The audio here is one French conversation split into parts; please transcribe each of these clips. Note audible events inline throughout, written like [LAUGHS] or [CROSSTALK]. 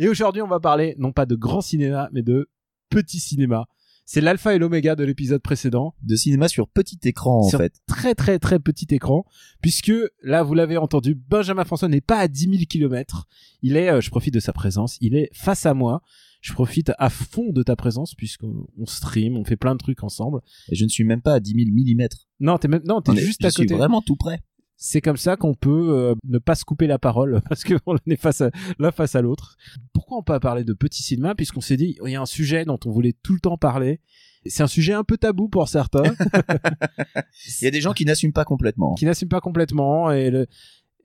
Et aujourd'hui, on va parler non pas de grand cinéma, mais de petit cinéma. C'est l'alpha et l'oméga de l'épisode précédent. de cinéma sur petit écran en Sur fait. Très très très petit écran. Puisque là, vous l'avez entendu, Benjamin François n'est pas à 10 000 kilomètres. Il est, euh, je profite de sa présence, il est face à moi. Je profite à fond de ta présence puisqu'on on stream, on fait plein de trucs ensemble. Et je ne suis même pas à 10 000 millimètres. Non, t'es même, non, t'es juste je à suis côté. vraiment tout près. C'est comme ça qu'on peut euh, ne pas se couper la parole [LAUGHS] parce que on est face à, l'un face à l'autre. Pourquoi on peut pas parler de petit cinéma puisqu'on s'est dit il y a un sujet dont on voulait tout le temps parler. C'est un sujet un peu tabou pour certains, [LAUGHS] [LAUGHS] Il y a des gens qui n'assument pas complètement. qui n'assument pas complètement et le...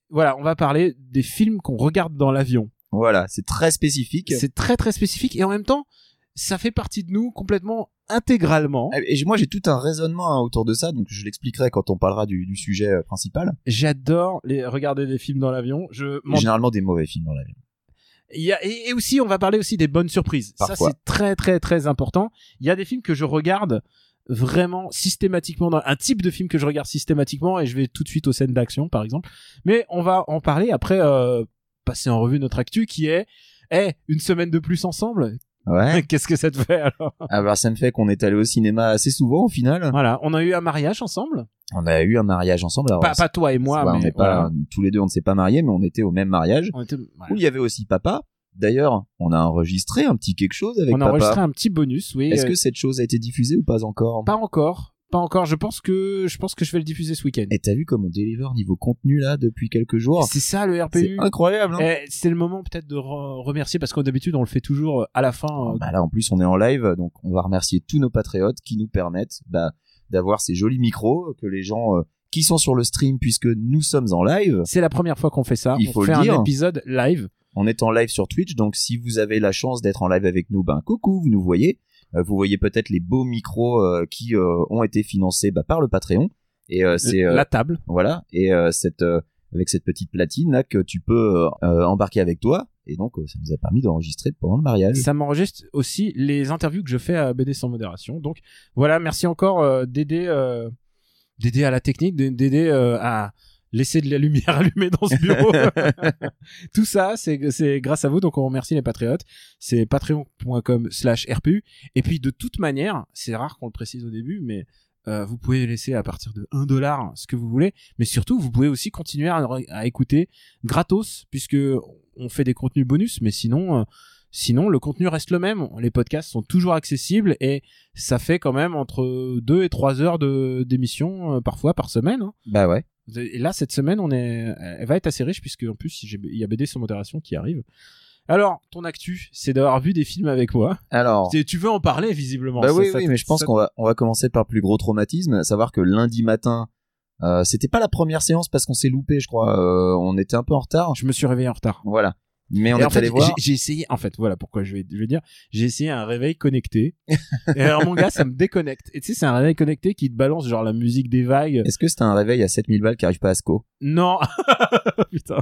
voilà, on va parler des films qu'on regarde dans l'avion. Voilà, c'est très spécifique. C'est très très spécifique et en même temps, ça fait partie de nous complètement intégralement. Et moi j'ai tout un raisonnement hein, autour de ça, donc je l'expliquerai quand on parlera du, du sujet euh, principal. J'adore les regarder des films dans l'avion. Je m'en Généralement des mauvais films dans l'avion. Il y a, et, aussi, on va parler aussi des bonnes surprises. Ça, c'est très, très, très important. Il y a des films que je regarde vraiment systématiquement, dans un type de film que je regarde systématiquement, et je vais tout de suite aux scènes d'action, par exemple. Mais on va en parler après, euh, passer en revue notre actu, qui est, eh, une semaine de plus ensemble? Ouais. [LAUGHS] Qu'est-ce que ça te fait alors? Alors ça me fait qu'on est allé au cinéma assez souvent au final. Voilà, on a eu un mariage ensemble? On a eu un mariage ensemble. Alors, Pas, pas toi et moi, on mais pas tous les deux, on ne s'est pas mariés, mais on était au même mariage. On, était- voilà. Où il y avait aussi papa. D'ailleurs, on a enregistré un petit quelque chose avec On a papa. enregistré un petit bonus, oui. Est-ce euh, que cette chose a été diffusée ou pas encore? Pas encore. Pas encore. Je pense que, je pense que je vais le diffuser ce week-end. Et t'as vu comme on délivre niveau contenu là depuis quelques jours? C'est ça le C'est RPU. incroyable. Hein Eh, c'est le moment peut-être de re- remercier parce que d'habitude on le fait toujours euh, à la fin. euh, bah là en plus on est en live, donc on va remercier tous nos patriotes qui nous permettent bah, d'avoir ces jolis micros que les gens euh, qui sont sur le stream puisque nous sommes en live. C'est la première fois qu'on fait ça. Il on faut fait le dire. un épisode live. On est en live sur Twitch, donc si vous avez la chance d'être en live avec nous, ben coucou, vous nous voyez. Euh, vous voyez peut-être les beaux micros euh, qui euh, ont été financés bah, par le Patreon. Et c'est La table. voilà et cette avec cette petite platine là que tu peux euh, embarquer avec toi et donc euh, ça nous a permis d'enregistrer pendant le mariage. Ça m'enregistre aussi les interviews que je fais à BD sans modération. Donc voilà, merci encore euh, d'aider, d'aider à la technique, d'aider à laisser de la lumière [LAUGHS] allumée dans ce bureau. [LAUGHS] Tout ça, c'est grâce à vous. Donc on remercie les patriotes. C'est patreon.com/slash rpu. Et puis de toute manière, c'est rare qu'on le précise au début, mais euh, vous pouvez laisser à partir de 1 dollar ce que vous voulez, mais surtout vous pouvez aussi continuer à, à écouter gratos puisque on fait des contenus bonus, mais sinon, euh, sinon le contenu reste le même. Les podcasts sont toujours accessibles et ça fait quand même entre 2 et 3 heures de d'émission euh, parfois par semaine. hein. Bah ouais. Et là cette semaine, on est, elle va être assez riche puisque en plus il y a BD sans modération qui arrive. Alors, ton actu, c'est d'avoir vu des films avec moi. Alors Tu veux en parler visiblement Bah ça- oui, ça- oui, mais je pense qu'on va, on va commencer par le plus gros traumatisme, à savoir que lundi matin, euh, c'était pas la première séance parce qu'on s'est loupé, je crois. euh, on était un peu en retard. je me suis réveillé en retard. Voilà. Mais on Et est en fait, allé voir. j'ai- essayé, en fait, voilà pourquoi je vais, je vais dire, j'ai essayé un réveil connecté. et alors, mon gars, ça me déconnecte. Et tu sais, c'est un réveil connecté qui te balance genre la musique des vagues. Est-ce que c'était un réveil à 7000 balles qui arrive pas à SCO? Non, [LAUGHS] putain,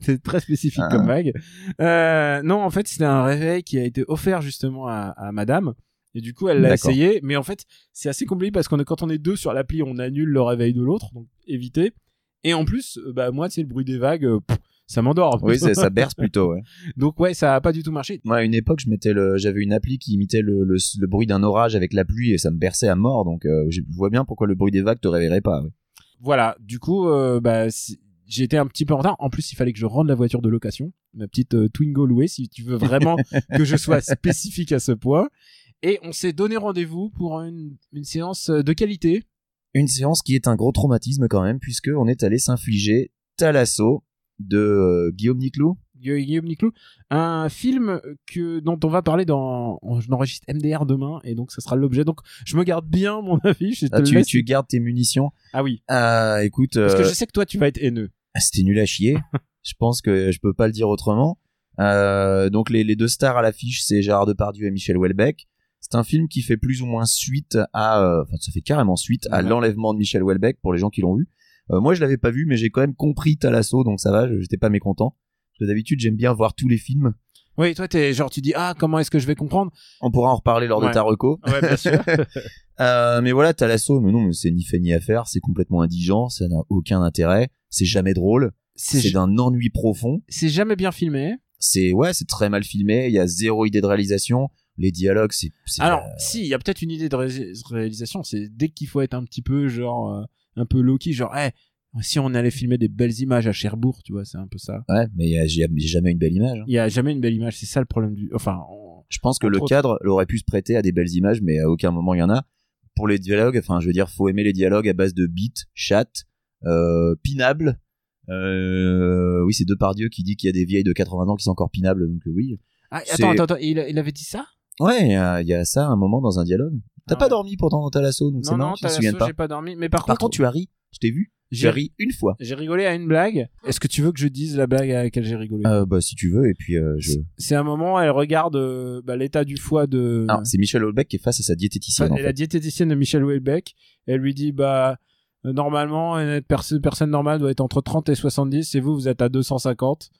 c'est très spécifique Ah. comme vague. Euh, non, en fait, c'était un réveil qui a été offert justement à, à Madame. Et du coup, elle l'a essayé. Mais en fait, c'est assez compliqué parce qu'on quand on est deux sur l'appli, on annule le réveil de l'autre, donc éviter. Et en plus, euh, bah moi, c'est le bruit des vagues, euh, pff, ça m'endort. Oui, ça berce [LAUGHS] plutôt. Ouais. donc ouais, ça a pas du tout marché. Moi, à une époque, je mettais le, j'avais une appli qui imitait le, le, le bruit d'un orage avec la pluie et ça me berçait à mort. Donc, euh, je vois bien pourquoi le bruit des vagues te réveillerait pas. Voilà, du coup, euh, bah, été un petit peu en retard. En plus, il fallait que je rende la voiture de location, ma petite euh, Twingo louée, si tu veux vraiment [LAUGHS] que je sois spécifique à ce point. Et on s'est donné rendez-vous pour une, une séance de qualité. Une séance qui est un gros traumatisme quand même, puisque on est allé s'infliger Talasso de euh, Guillaume Niclou. Gu- Guillaume Niclou, un film que dont on va parler dans je n'enregistre MDR demain et donc ça sera l'objet donc je me garde bien mon [LAUGHS] avis je te Ah, tu, tu gardes tes munitions. ah oui Ah, écoute, parce que euh, je sais que toi tu vas être haineux c'était nul à chier. [LAUGHS] je pense que je peux pas le dire autrement. Euh, donc les, les deux stars à l'affiche, c'est Gérard Depardieu et Michel Houellebecq. C'est un film qui fait plus ou moins suite à, euh, enfin ça fait carrément suite à Ouais. l'enlèvement de Michel Houellebecq pour les gens qui l'ont vu. Euh, moi je l'avais pas vu, mais j'ai quand même compris Talasso, donc ça va, je- j'étais pas mécontent. Parce que d'habitude j'aime bien voir tous les films. Oui, toi, t'es genre, tu dis, ah, comment est-ce que je vais comprendre? On pourra en reparler lors Ouais. de ta reco. Ouais, bien sûr. [LAUGHS] Euh, mais voilà, Talasso, mais non, mais c'est ni fait ni à faire, c'est complètement indigent, ça n'a aucun intérêt, c'est jamais drôle, c'est d'un ennui profond. c'est jamais bien filmé. C'est ouais, c'est très mal filmé, il y a zéro idée de réalisation, les dialogues, c'est Alors, si, il y a peut-être une idée de ré- réalisation, c'est dès qu'il faut être un petit peu, genre, euh, un peu low-key, genre, eh, si on allait filmer des belles images à Cherbourg, tu vois, c'est un peu ça. ouais, mais il y a- jamais une belle image. hein. Il y a jamais une belle image, c'est ça le problème du. Enfin, on- Je pense que le autres. cadre aurait pu se prêter à des belles images, mais à aucun moment il y en a. Pour les dialogues, enfin, je veux dire, faut aimer les dialogues à base de beats, chat, euh, pinable. Euh, oui, c'est Depardieu qui dit qu'il y a des vieilles de 80 ans qui sont encore pinables, donc euh, oui. Ah, attends, attends, attends, il, il avait dit ça? Ouais, il y, a- il y a ça un moment dans un dialogue. T'as Ah pas dormi pourtant dans ta lasso, donc c'est Non, tu te souviens pas. j'ai pas dormi. Mais par, Par contre, contre, tu as ri. Je t'ai vu. J'ai ri une fois. j'ai rigolé à une blague. Est-ce que tu veux que je dise la blague à laquelle j'ai rigolé? Euh, bah si tu veux, et puis euh, je. C'est un moment, elle regarde euh, bah, l'état du foie de. Alors, c'est Michel Houellebecq qui est face à sa diététicienne. en et la diététicienne de Michel Houellebecq, elle lui dit bah normalement une perso- personne normale doit être entre 30 et 70 et vous vous êtes à 250.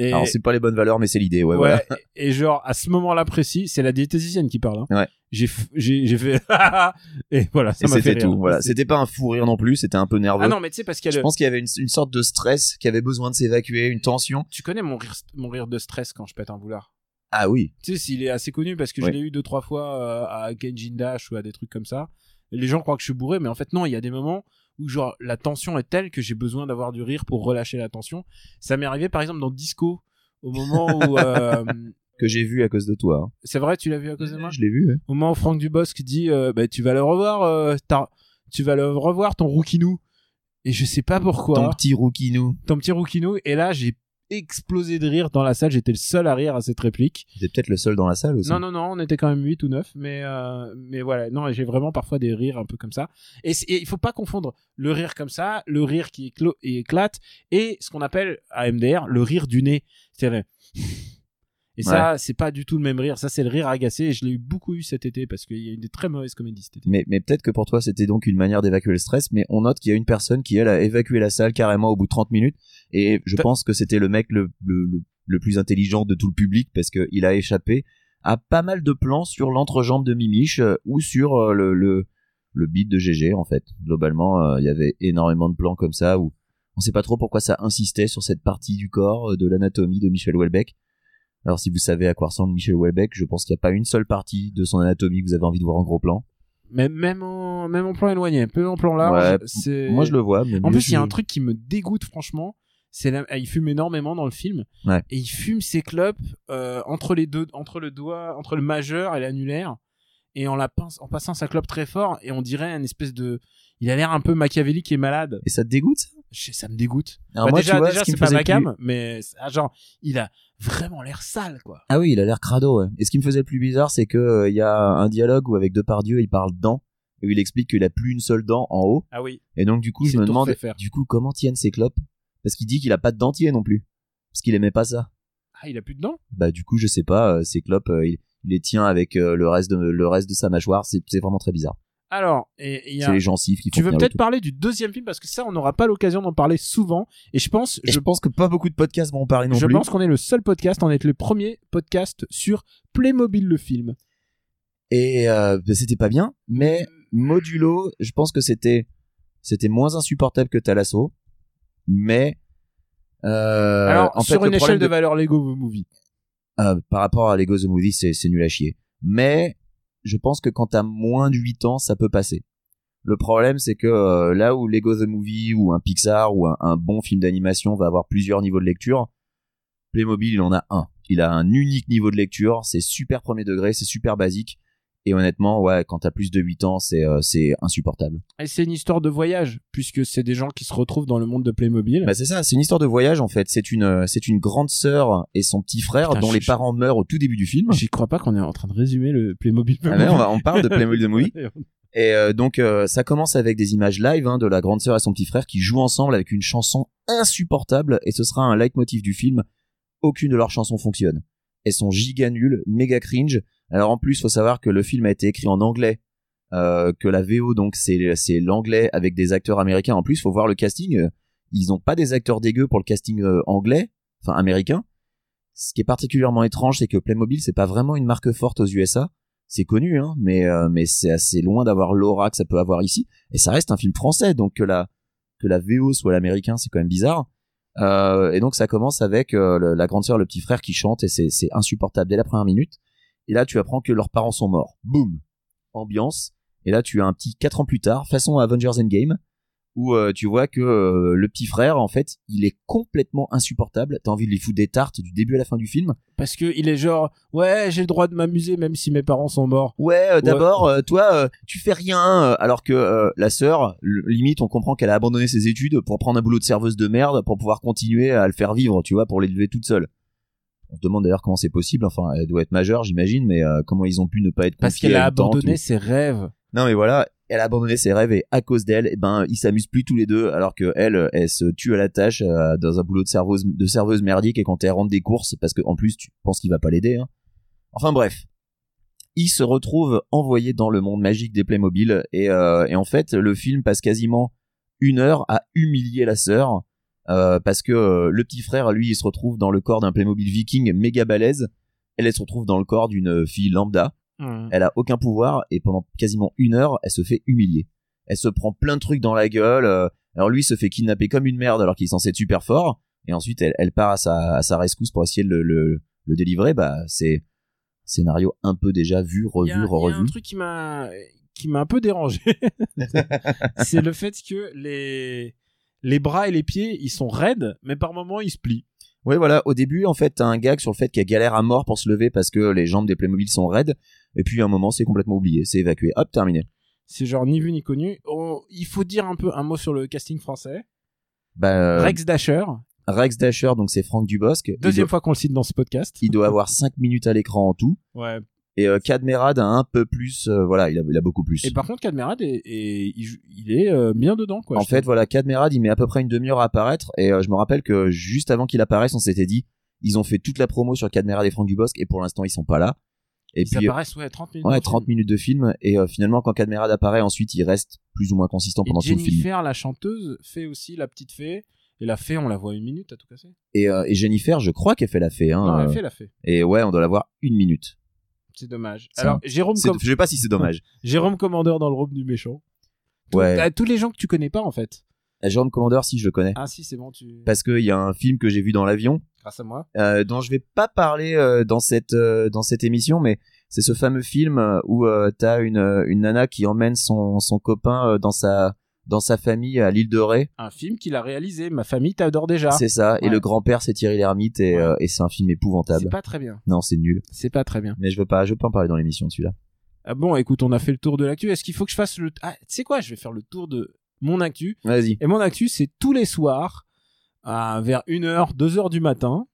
Et Alors c'est pas les bonnes valeurs, mais c'est l'idée. Ouais, ouais, voilà. et genre à ce moment-là précis, c'est la diététicienne qui parle. hein. Ouais. J'ai f- j'ai j'ai fait [LAUGHS] et voilà, ça m'a fait rire. tout. Voilà, c'était pas un fou rire non plus. C'était un peu nerveux. Ah non, mais tu sais parce qu'il y a Je le- pense qu'il y avait une, une sorte de stress qui avait besoin de s'évacuer, une tension. tu connais mon rire mon rire de stress quand je pète un boulard? Ah oui. Tu sais, s'il est assez connu parce que Ouais. je l'ai eu deux trois fois euh, à Kenjin Dash ou à des trucs comme ça. Les gens croient que je suis bourré, mais en fait non, il y a des moments où genre la tension est telle que j'ai besoin d'avoir du rire pour relâcher la tension. Ça m'est arrivé par exemple dans Disco au moment où [LAUGHS] euh, Que j'ai vu à cause de toi. hein. c'est vrai, tu l'as vu à cause de moi? Je l'ai vu. ouais. Au moment où Franck Dubosc dit euh, bah, tu vas le revoir euh, tu vas le revoir ton rouquinou et je sais pas pourquoi Ton petit rouquinou. ton petit rouquinou et là j'ai explosé de rire dans la salle, j'étais le seul à rire à cette réplique. T'es peut-être le seul dans la salle aussi. Non, non, non, on était quand même 8 ou 9, mais, euh, mais voilà, non, j'ai vraiment parfois des rires un peu comme ça. Et, et il faut pas confondre le rire comme ça, le rire qui éclate, et ce qu'on appelle à MDR le rire du nez. C'est-à-dire, Et ça, c'est pas du tout le même rire. Ça, c'est le rire agacé. Et je l'ai eu beaucoup eu cet été parce qu'il y a eu des très mauvaises comédies cet été. Mais, mais peut-être que pour toi c'était donc une manière d'évacuer le stress, mais on note qu'il y a une personne qui elle a évacué la salle carrément au bout de 30 minutes, et je pense que c'était le mec le, le, le, le plus intelligent de tout le public parce qu'il a échappé à pas mal de plans sur l'entrejambe de Mimiche euh, ou sur euh, le, le, le beat de GG en fait. Globalement, euh, il y avait énormément de plans comme ça où on sait pas trop pourquoi ça insistait sur cette partie du corps de l'anatomie de Michel Houellebecq. Alors si vous savez à quoi ressemble Michel Houellebecq, je pense qu'il n'y a pas une seule partie de son anatomie que vous avez envie de voir en gros plan. Mais même en, même en plan éloigné, peu en plan large, Ouais. Moi je le vois, mais En plus, il y a un truc qui me dégoûte franchement. C'est la- il fume énormément dans le film. Ouais. Et il fume ses clopes euh, entre les deux, entre le doigt, entre le majeur et l'annulaire, et en la pince, en passant sa clope très fort, et on dirait une espèce de, il a l'air un peu machiavélique et malade. Et ça te dégoûte ça? Ça me dégoûte. Alors Bah, moi, déjà, déjà c'est pas ma cam, plus- mais ah, genre, il a vraiment l'air sale, quoi. Ah oui, il a l'air crado. Ouais. Et ce qui me faisait le plus bizarre, c'est que euh, il y a un dialogue où avec Depardieu, il parle dents et où il explique qu'il a plus une seule dent en haut. Ah oui. Et donc du coup, Il je me demande, du coup, comment tiennent ses clopes? Parce qu'il dit qu'il a pas de dentier non plus, parce qu'il aimait pas ça. Ah, il a plus de dents? Bah du coup, je sais pas, euh, ses clopes, euh, il, il les tient avec le reste de le reste de sa mâchoire. C'est vraiment très bizarre. Alors, et, les gencives qui tu veux peut-être parler du deuxième film parce que ça, on n'aura pas l'occasion d'en parler souvent. Et je pense, Et je je pense que pas beaucoup de podcasts vont en parler non je plus. pense qu'on est le seul podcast, on est le premier podcast sur Playmobil le film. Et euh, bah, c'était pas bien, mais modulo, je pense que c'était c'était moins insupportable que Talasso, mais euh, Alors, en sur une échelle de, valeur Lego Movie. euh, par rapport à Lego The Movie, c'est c'est nul à chier. Mais je pense que quand t'as moins de 8 ans, ça peut passer. Le problème, c'est que euh, là où Lego The Movie ou un Pixar ou un, un bon film d'animation va avoir plusieurs niveaux de lecture, Playmobil, il en a un. Il a un unique niveau de lecture, c'est super premier degré, c'est super basique. Et honnêtement, ouais, quand t'as plus de 8 ans, c'est euh, c'est insupportable. Et c'est une histoire de voyage, puisque c'est des gens qui se retrouvent dans le monde de Playmobil. Bah c'est ça, c'est une histoire de voyage en fait. C'est une euh, c'est une grande sœur et son petit frère Putain, dont les parents meurent au tout début du film. J'y crois pas qu'on est en train de résumer le Playmobil. Ah mais on, va- on parle de [LAUGHS] Playmobil The Movie. Et euh, donc euh, ça commence avec des images live hein, de la grande sœur et son petit frère qui jouent ensemble avec une chanson insupportable et ce sera un leitmotiv du film aucune de leurs chansons fonctionne. Elles sont giga nulles, méga cringe. Alors en plus, faut savoir que le film a été écrit en anglais, euh, que la VO donc c'est c'est l'anglais avec des acteurs américains. En plus, faut voir le casting. euh, Ils ont pas des acteurs dégueux pour le casting euh, anglais, enfin américain. Ce qui est particulièrement étrange, c'est que Playmobil c'est pas vraiment une marque forte aux USA. C'est connu, hein, mais euh, mais c'est assez loin d'avoir l'aura que ça peut avoir ici. Et ça reste un film français, donc que la que la VO soit l'américain, c'est quand même bizarre. Euh, et donc ça commence avec euh, la grande sœur, le petit frère qui chante et c'est insupportable dès la première minute. Et là tu apprends que leurs parents sont morts. Boum, ambiance. Et là tu as un petit quatre ans plus tard, façon Avengers Endgame, où euh, tu vois que euh, le petit frère en fait il est complètement insupportable. T'as envie de lui foutre des tartes du début à la fin du film. Parce que il est genre, ouais, j'ai le droit de m'amuser même si mes parents sont morts. Ouais, euh, d'abord, euh, toi, tu fais rien, alors que la sœur, limite, on comprend qu'elle a abandonné ses études pour prendre un boulot de serveuse de merde pour pouvoir continuer à le faire vivre, tu vois, pour l'élever toute seule. On se demande d'ailleurs comment c'est possible. Enfin, elle doit être majeure, j'imagine, mais euh, comment ils ont pu ne pas être Parce qu'elle a abandonné ou- ses rêves. Non, mais voilà, elle a abandonné ses rêves et à cause d'elle, eh ben, ils s'amusent plus tous les deux, alors que elle, euh, elle se tue à la tâche euh, dans un boulot de serveuse, de serveuse merdique et quand elle rentre des courses, parce que en plus, tu penses qu'il va pas l'aider. Hein. Enfin bref, il se retrouve envoyé dans le monde magique des Playmobil et, euh, et en fait, le film passe quasiment une heure à humilier la sœur. Euh, parce que euh, le petit frère, lui, il se retrouve dans le corps d'un Playmobil viking méga balèze. Elle, elle se retrouve dans le corps d'une fille lambda elle a aucun pouvoir et pendant quasiment une heure, elle se fait humilier. Elle se prend plein de trucs dans la gueule. euh, alors lui se fait kidnapper comme une merde alors qu'il est censé être super fort. Et ensuite, elle, elle part à sa, à sa rescousse pour essayer de le, le, le délivrer. Bah, c'est scénario un peu déjà vu, revu, a, il y a un revu. truc qui m'a qui m'a un peu dérangé. [LAUGHS] c'est le fait que les les bras et les pieds, ils sont raides, mais par moments ils se plient. Oui, voilà. Au début, en fait, t'as un gag sur le fait qu'elle galère à mort pour se lever parce que les jambes des Playmobil sont raides. Et puis, à un moment, c'est complètement oublié. C'est évacué. Hop, terminé. C'est genre ni vu ni connu. On- il faut dire un peu un mot sur le casting français. Bah, euh, Rex Dasher, Rex Dasher, donc c'est Franck Dubosc. Deuxième doit- fois qu'on le cite dans ce podcast. Il doit avoir 5 minutes à l'écran en tout. Ouais. Et euh, Cadmerad a un peu plus, euh, voilà, il a, il a beaucoup plus. Et par contre, Cadmerad est, est- il, est euh, bien dedans quoi. en fait, voilà, Cadmerad, il met à peu près une demi-heure à apparaître. Et euh, je me rappelle que juste avant qu'il apparaisse, on s'était dit, ils ont fait toute la promo sur Cadmerad et Franck Dubosc, et pour l'instant, ils sont pas là. Et ils puis, apparaissent ouais 30 minutes. ouais, dans le 30 film. minutes de film. Et finalement, quand Cadmerad apparaît, ensuite, il reste plus ou moins consistant pendant Et tout le film. Jennifer, la chanteuse, fait aussi la petite fée. Et la fée, on la voit une minute à tout casser. Et, euh, et Jennifer, je crois qu'elle fait la fée. Hein, non, elle fait la fée. Et ouais, on doit la voir une minute. C'est dommage. Alors, Jérôme, Com- Je sais pas si c'est dommage. [LAUGHS] Jérôme Commandeur dans le rôle du méchant. Ouais. tous les gens que tu connais pas, en fait. Euh, Jérôme Commander, si je le connais. Ah, si, c'est bon, tu. Parce qu'il y a un film que j'ai vu dans l'avion, Grâce à moi. euh, dont je vais pas parler euh, dans cette euh, dans cette émission, mais c'est ce fameux film où t'as une une nana qui emmène son son copain dans sa dans sa famille à l'île de Ré. Un film qu'il a réalisé. Ma famille t'adore déjà. C'est ça. Et le grand-père c'est Thierry Lhermitte et, Ouais. euh, et c'est un film C'est épouvantable. pas très bien. Non, c'est nul. C'est pas très bien. Mais je veux pas je veux pas en parler dans l'émission de celui-là. Ah bon, écoute, on a fait le tour de l'actu. Est-ce qu'il faut que je fasse le. Ah, tu sais quoi Je vais faire le tour de mon actu. Vas-y. Et mon actu, c'est tous les soirs, à vers 1h, 2h du matin,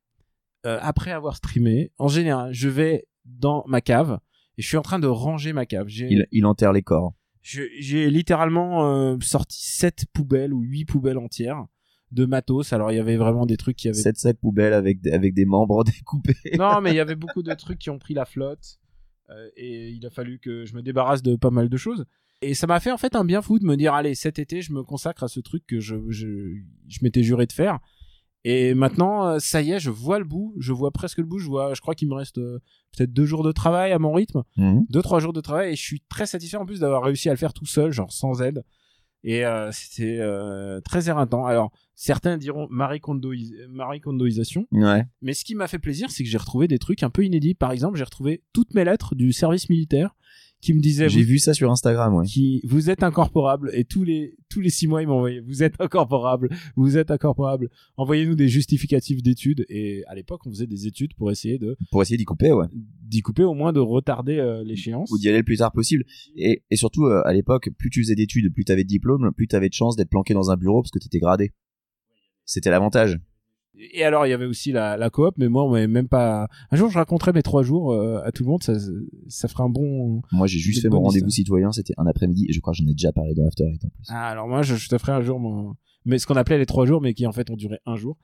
euh, après avoir streamé. En général, je vais dans ma cave et je suis en train de ranger ma cave. Il enterre les corps. J'ai littéralement euh, sorti 7 poubelles ou 8 poubelles entières de matos. Alors, il y avait vraiment des trucs qui avaient... Sept sacs poubelles avec des- avec des membres [LAUGHS] découpés. Non, mais il y avait beaucoup de trucs qui ont pris la flotte. euh, et il a fallu que je me débarrasse de pas mal de choses. Et ça m'a fait en fait un bien fou de me dire, allez, cet été, je me consacre à ce truc que je, je, je m'étais juré de faire. Et maintenant, euh, ça y est, je vois le bout, je vois presque le bout, je vois, je crois qu'il me reste euh, peut-être deux jours de travail à mon rythme, Mhm. deux trois jours de travail, et je suis très satisfait en plus d'avoir réussi à le faire tout seul, genre sans aide. Et euh, c'était euh, très éreintant. Alors, certains diront Marie, Marie Kondoisation, Ouais. mais ce qui m'a fait plaisir, c'est que j'ai retrouvé des trucs un peu inédits. Par exemple, j'ai retrouvé toutes mes lettres du service militaire qui me disaient J'ai vu ça sur Instagram, ouais. qui, vous êtes incorporable et tous les tous les six mois ils m'envoyaient vous êtes incorporable, vous êtes incorporable. Envoyez-nous des justificatifs d'études et à l'époque on faisait des études pour essayer de Pour essayer d'y couper, ouais. d'y couper au moins de retarder euh, l'échéance. ou d'y aller le plus tard possible. Et, et surtout, euh, à l'époque, plus tu faisais d'études, plus t'avais de diplôme, plus t'avais de chances d'être planqué dans un bureau parce que t'étais gradé. C'était l'avantage. Et alors il y avait aussi la, la coop, mais moi on m'avait même pas. Un jour je raconterai mes trois jours euh, à tout le monde, ça ça ferait un bon. Moi, j'ai juste fait mon rendez-vous citoyen, c'était un après-midi, et je crois que j'en ai déjà parlé dans After Eight en plus. Ah alors moi je, je te ferai un jour mon mais ce qu'on appelait les trois jours, mais qui en fait ont duré un jour.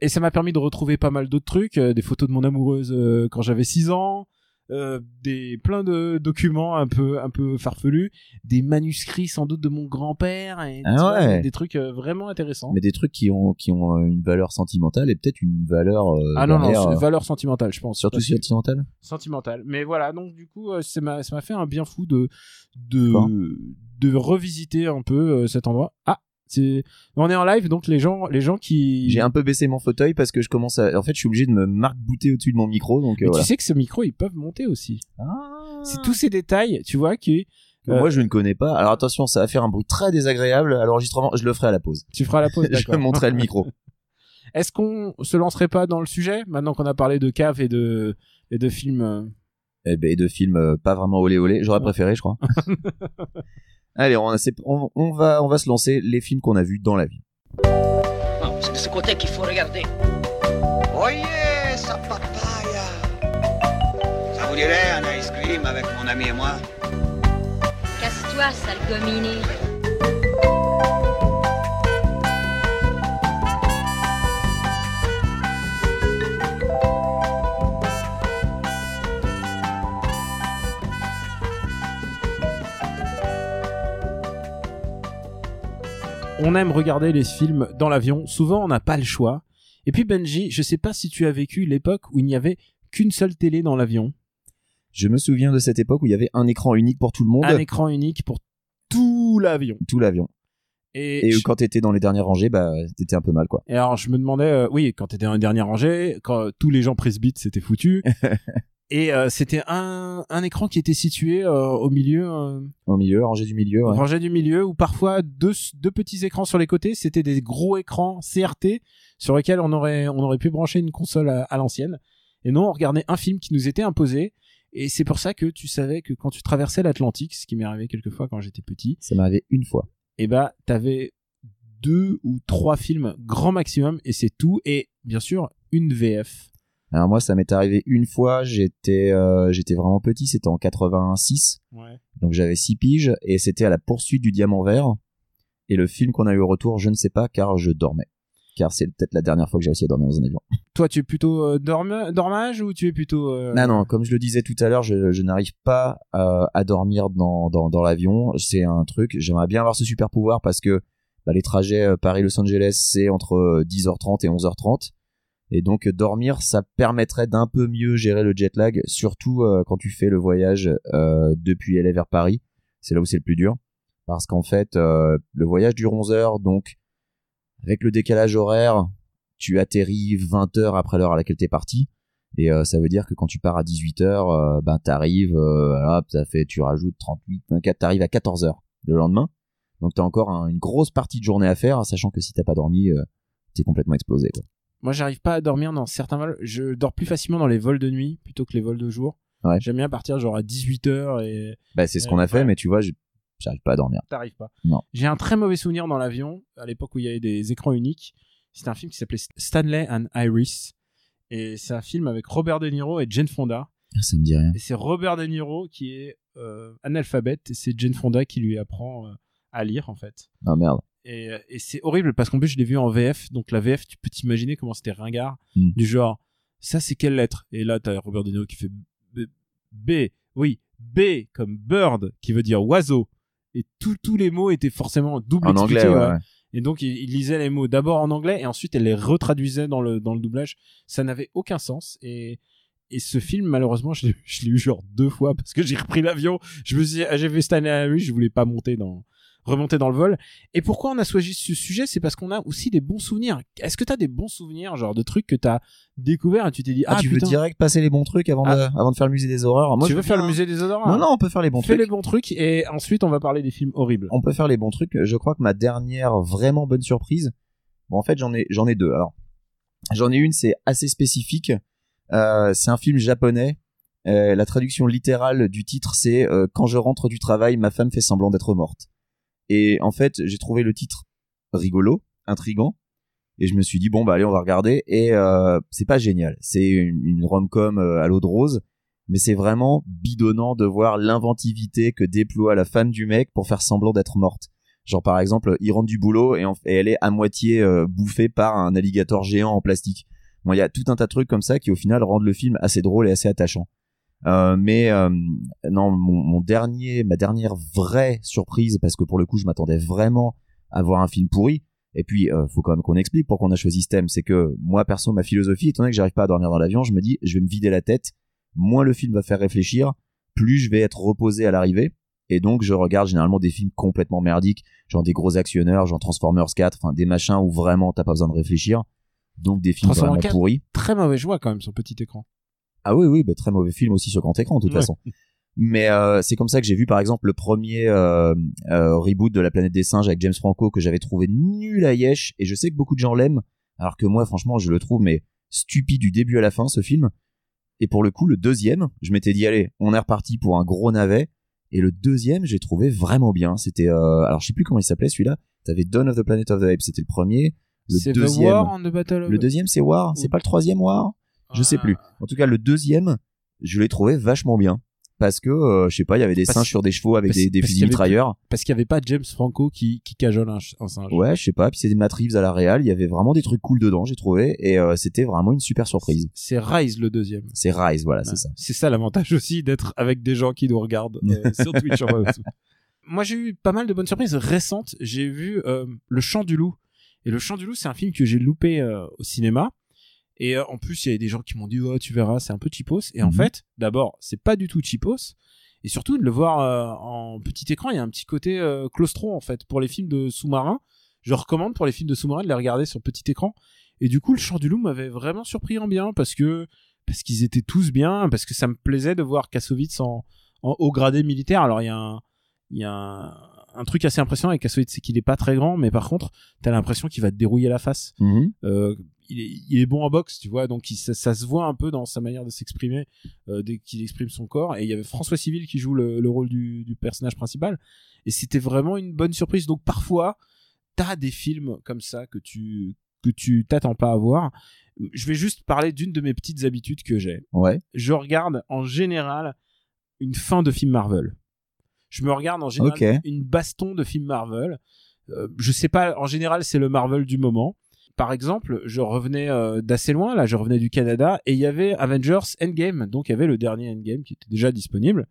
Et ça m'a permis de retrouver pas mal d'autres trucs, euh, des photos de mon amoureuse euh, quand j'avais 6 ans, euh, des plein de documents un peu un peu farfelus, des manuscrits sans doute de mon grand-père et Ah tu vois, ouais. des trucs euh, vraiment intéressants. Mais des trucs qui ont qui ont euh, une valeur sentimentale et peut-être une valeur euh, ah non non, valeur sentimentale, je pense. surtout sentimentale. sentimentale. Mais voilà, donc du coup, ça m'a ça m'a fait un bien fou de de de revisiter un peu cet endroit. Ah, c'est on est en live, donc les gens les gens qui J'ai un peu baissé mon fauteuil parce que je commence à en fait je suis obligé de me marque-bouter au-dessus de mon micro donc euh, voilà. tu sais que ce micro ils peuvent monter aussi. Ah. C'est tous ces détails, tu vois, qui que euh, moi je ne connais pas. Alors attention, ça va faire un bruit très désagréable à l'enregistrement, je le ferai à la pause. tu feras la pause. [LAUGHS] je montrerai le micro. [LAUGHS] Est-ce qu'on se lancerait pas dans le sujet maintenant qu'on a parlé de cave et de et de films euh, Eh ben, de films euh, pas vraiment olé olé. J'aurais Ouais. préféré, je crois. [LAUGHS] Allez, on, a- c'est- on, on va, on va se lancer les films qu'on a vus dans la vie. Non, c'est de ce côté qu'il faut regarder. Oye, esa papaya. Ça vous dirait un ice cream avec mon ami et moi? Casse-toi, sale gominé. On aime regarder les films dans l'avion. Souvent, on n'a pas le choix. Et puis Benji, je sais pas si tu as vécu l'époque où il n'y avait qu'une seule télé dans l'avion, Je me souviens de cette époque où il y avait un écran unique pour tout le monde, un écran unique pour tout l'avion. tout l'avion. Et, Et je- quand t'étais dans les dernières rangées, bah t'étais un peu mal quoi. et alors je me demandais, euh, oui, quand t'étais dans les dernières rangées, quand tous les gens presbytes, c'était foutu. [LAUGHS] et euh, c'était un, un écran qui était situé euh, au milieu, euh, Au milieu, rangée du milieu. ouais. rangée du milieu, ou parfois deux, deux petits écrans sur les côtés. C'était des gros écrans CRT sur lesquels on aurait, on aurait pu brancher une console à, à l'ancienne. Et non, on regardait un film qui nous était imposé. Et c'est pour ça que tu savais que quand tu traversais l'Atlantique, ce qui m'est arrivé quelquefois quand j'étais petit, Ça m'est arrivé une fois. et bah t'avais deux ou trois films grand maximum et c'est tout. Et bien sûr, une VF. Alors moi, ça m'est arrivé une fois. J'étais, euh, j'étais vraiment petit. C'était en 86. Ouais. Donc j'avais six piges et c'était à la poursuite du diamant vert. Et le film qu'on a eu au retour, je ne sais pas car je dormais. Car c'est peut-être la dernière fois que j'ai réussi à dormir dans un avion. Toi, tu es plutôt euh, dorme- dormage ou tu es plutôt euh, Non, non, comme je le disais tout à l'heure, je, je n'arrive pas euh, à dormir dans, dans, dans l'avion. C'est un truc, j'aimerais bien avoir ce super pouvoir parce que bah, les trajets euh, Paris-Los Angeles, c'est entre euh, 10h30 et 11h30. Et donc dormir, ça permettrait d'un peu mieux gérer le jet lag, surtout euh, quand tu fais le voyage euh, depuis LA vers Paris. C'est là où c'est le plus dur. Parce qu'en fait, euh, le voyage dure 11 heures, donc avec le décalage horaire, tu atterris 20 heures après l'heure à laquelle t'es parti. Et ça veut dire que quand tu pars à 18h, euh, ben t'arrives, hop, ça tu rajoutes 38, 24, t'arrives à 14h le lendemain. Donc t'as encore un- une grosse partie de journée à faire, sachant que si t'as pas dormi, t'es complètement explosé. Moi, j'arrive pas à dormir dans certains vols. Je dors plus facilement dans les vols de nuit plutôt que les vols de jour. Ouais. J'aime bien partir genre à 18h et Bah c'est ce qu'on a fait, ouais. mais tu vois, j'arrive pas à dormir. t'arrives pas. Non. J'ai un très mauvais souvenir dans l'avion à l'époque où il y avait des écrans uniques. C'était un film qui s'appelait Stanley and Iris. Et c'est un film avec Robert De Niro et Jane Fonda. Ah, Ça me dit rien. Et c'est Robert De Niro qui est euh, analphabète et c'est Jane Fonda qui lui apprend euh, à lire en fait. Ah merde. Et, euh, et c'est horrible parce qu'en plus je l'ai vu en VF, donc la VF tu peux t'imaginer comment c'était ringard, Mm. du genre ça c'est quelle lettre? Et là t'as Robert De Niro qui fait B, B, oui B comme bird qui veut dire oiseau. Et tous tous les mots étaient forcément double En anglais, expliqués, ouais. ouais. ouais. Et donc il, il lisait les mots d'abord en anglais et ensuite elle les retraduisait dans le dans le doublage. Ça n'avait aucun sens et et ce film malheureusement je l'ai eu genre deux fois parce que j'ai repris l'avion. Je me suis dit, ah, j'ai vu Stanley Harris, je voulais pas monter dans remonter dans le vol. Et pourquoi on a choisi ce sujet? C'est parce qu'on a aussi des bons souvenirs. Est-ce que t'as des bons souvenirs, genre de trucs que t'as découvert et tu t'es dit Ah, ah, tu putain, veux direct passer les bons trucs avant, de, avant de faire le musée des horreurs? Moi, tu veux faire le musée des odeurs Non, non, on peut faire les bons Fais trucs. les bons trucs et ensuite on va parler des films horribles. on peut faire les bons trucs. Je crois que ma dernière vraiment bonne surprise, bon, en fait, j'en ai, j'en ai deux. Alors, j'en ai une, c'est assez spécifique. Euh, c'est un film japonais. Euh, la traduction littérale du titre, c'est euh, Quand je rentre du travail, ma femme fait semblant d'être morte. Et en fait, j'ai trouvé le titre rigolo, intrigant. Et je me suis dit bon bah allez on va regarder et euh, c'est pas génial. C'est une, une rom-com euh, à l'eau de rose, mais c'est vraiment bidonnant de voir l'inventivité que déploie la femme du mec pour faire semblant d'être morte. Genre par exemple, il rentre du boulot et, elle est à moitié euh, bouffée par un alligator géant en plastique. Bon, il y a tout un tas de trucs comme ça qui au final rendent le film assez drôle et assez attachant. Euh, mais euh, non, mon, mon dernier, ma dernière vraie surprise, parce que pour le coup, je m'attendais vraiment à voir un film pourri. Et puis, euh, faut quand même qu'on explique pourquoi on a choisi ce thème. C'est que moi, perso, ma philosophie, étant donné que j'arrive pas à dormir dans l'avion, je me dis, je vais me vider la tête. Moins le film va faire réfléchir, plus je vais être reposé à l'arrivée. Et donc, je regarde généralement des films complètement merdiques, genre des gros actionneurs, genre Transformers 4, enfin des machins où vraiment t'as pas besoin de réfléchir. Donc des films vraiment 4. pourris. Très mauvais joie quand même sur petit écran. Ah oui, oui, bah, très mauvais film aussi sur grand écran de toute Ouais. façon. Mais euh, c'est comme ça que j'ai vu par exemple le premier euh, euh, reboot de La Planète des Singes avec James Franco que j'avais trouvé nul à Yesh et je sais que beaucoup de gens l'aiment alors que moi franchement je le trouve mais stupide du début à la fin ce film. Et pour le coup le deuxième, je m'étais dit allez on est reparti pour un gros navet et le deuxième j'ai trouvé vraiment bien. C'était alors je sais plus comment il s'appelait celui-là. T'avais Dawn of the Planet of the Apes c'était le premier. Le deuxième, War the Battle of... le deuxième c'est War, c'est pas le troisième War? Je sais plus. En tout cas, le deuxième, je l'ai trouvé vachement bien. Parce que, euh, je sais pas, il y avait des Parce- singes sur des chevaux avec parce- des, des parce fusils mitrailleurs. Parce qu'il y avait pas James Franco qui, qui cajole un, singe. Ouais, je sais pas. Puis c'est des Matt Reeves à la réal. Il y avait vraiment des trucs cool dedans, j'ai trouvé. Et euh, c'était vraiment une super surprise. C'est Rise le deuxième. C'est Rise, voilà, c'est ça. C'est ça l'avantage aussi d'être avec des gens qui nous regardent euh, [LAUGHS] sur Twitch. Moi j'ai eu pas mal de bonnes surprises récentes. J'ai vu Le Chant du Loup. Et Le Chant du Loup c'est un film que j'ai loupé au cinéma. Et euh, en plus il y a des gens qui m'ont dit oh tu verras c'est un peu cheapos. Et en Mhm. fait d'abord c'est pas du tout cheapos. Et surtout de le voir euh, en petit écran il y a un petit côté euh, claustro en fait pour les films de sous-marins. Je recommande pour les films de sous-marins de les regarder sur petit écran. Et du coup, le chant du loup m'avait vraiment surpris en bien parce que parce qu'ils étaient tous bien, parce que ça me plaisait de voir Kassovitz en, en haut gradé militaire. Alors il y a un y a un, un truc assez impressionnant avec Kassovitz, c'est qu'il est pas très grand, mais par contre, t'as l'impression qu'il va te dérouiller la face. Mhm. Euh, il, est, il est bon en boxe, tu vois, donc il- ça, ça se voit un peu dans sa manière de s'exprimer euh, dès qu'il exprime son corps. Et il y avait François Civil qui joue le, le rôle du, du personnage principal, et c'était vraiment une bonne surprise. Donc parfois, t'as des films comme ça que tu que tu t'attends pas à voir. Je vais juste parler d'une de mes petites habitudes que j'ai. Ouais. Je regarde en général une fin de film Marvel. Je me regarde en général une baston de film Marvel. Euh, je sais pas, en général c'est le Marvel du moment. Par exemple, je revenais euh, d'assez loin, là je revenais du Canada, et il y avait Avengers Endgame, donc il y avait le dernier Endgame qui était déjà disponible,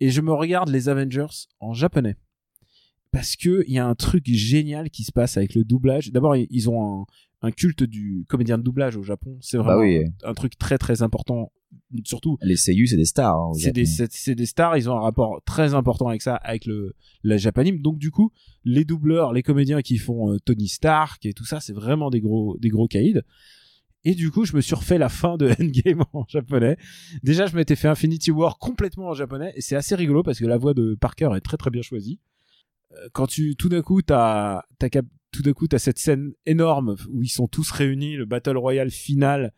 et je me regarde les Avengers en japonais. Parce que il y a un truc génial qui se passe avec le doublage. D'abord, ils- ont un, un culte du comédien de doublage au Japon. C'est vraiment Bah oui. un, un truc très très important. Surtout, Les seiyuu, c'est des stars. hein, c'est des, c'est stars, ils ont un rapport très important avec ça, avec le, la japanime. Donc du coup, les doubleurs, les comédiens qui font euh, Tony Stark et tout ça, c'est vraiment des gros, des gros caïds. Et du coup, je me suis refait la fin de [LAUGHS] Endgame en japonais. Déjà, je m'étais fait Infinity War complètement en japonais, et c'est assez rigolo parce que la voix de Parker est très très bien choisie. Euh, Quand tu, tout d'un coup, t'as, tout d'un coup, t'as cette scène énorme où ils sont tous réunis, le Battle Royale final,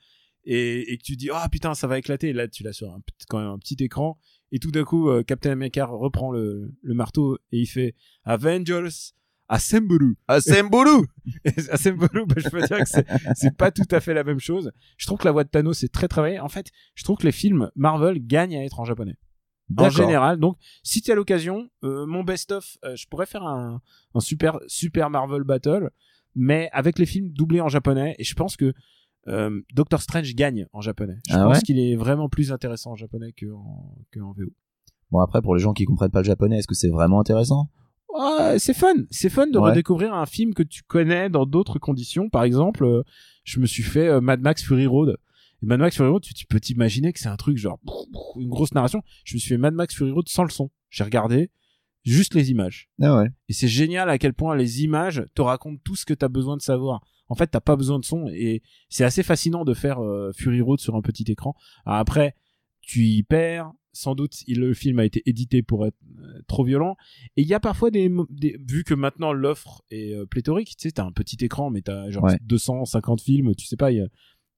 et, et que tu dis, ah putain, ça va éclater. Et là, tu l'as sur un, petit- quand même un petit écran, et tout d'un coup, euh, Captain America reprend le, le marteau et il fait Avengers Assemble. Assemble [LAUGHS] Assemble, bah, je peux dire que c'est, pas tout à fait la même chose. Je trouve que la voix de Thanos est très travaillée. En fait, je trouve que les films Marvel gagnent à être en japonais. En général, donc si tu as l'occasion, euh, mon best-of, euh, je pourrais faire un, un super super Marvel Battle, mais avec les films doublés en japonais. Et je pense que euh, Doctor Strange gagne en japonais. Je Ah pense ouais qu'il est vraiment plus intéressant en japonais que en, que en VO. Bon, après, pour les gens qui comprennent pas le japonais, est-ce que c'est vraiment intéressant? Ouais, c'est fun, c'est fun de Ouais. redécouvrir un film que tu connais dans d'autres conditions. Par exemple, euh, je me suis fait euh, Mad Max Fury Road. Et Mad Max Fury Road, tu, tu peux t'imaginer que c'est un truc genre une grosse narration. Je me suis fait Mad Max Fury Road sans le son. J'ai regardé juste les images. Ah ouais. Et c'est génial à quel point les images te racontent tout ce que tu as besoin de savoir. En fait, t'as pas besoin de son et c'est assez fascinant de faire euh, Fury Road sur un petit écran. Alors après, tu y perds. Sans doute, il, le film a été édité pour être euh, trop violent. Et il y a parfois des, vu que maintenant l'offre est euh, pléthorique, tu sais, t'as un petit écran, mais t'as genre Ouais. 250 films, tu sais pas, il y a,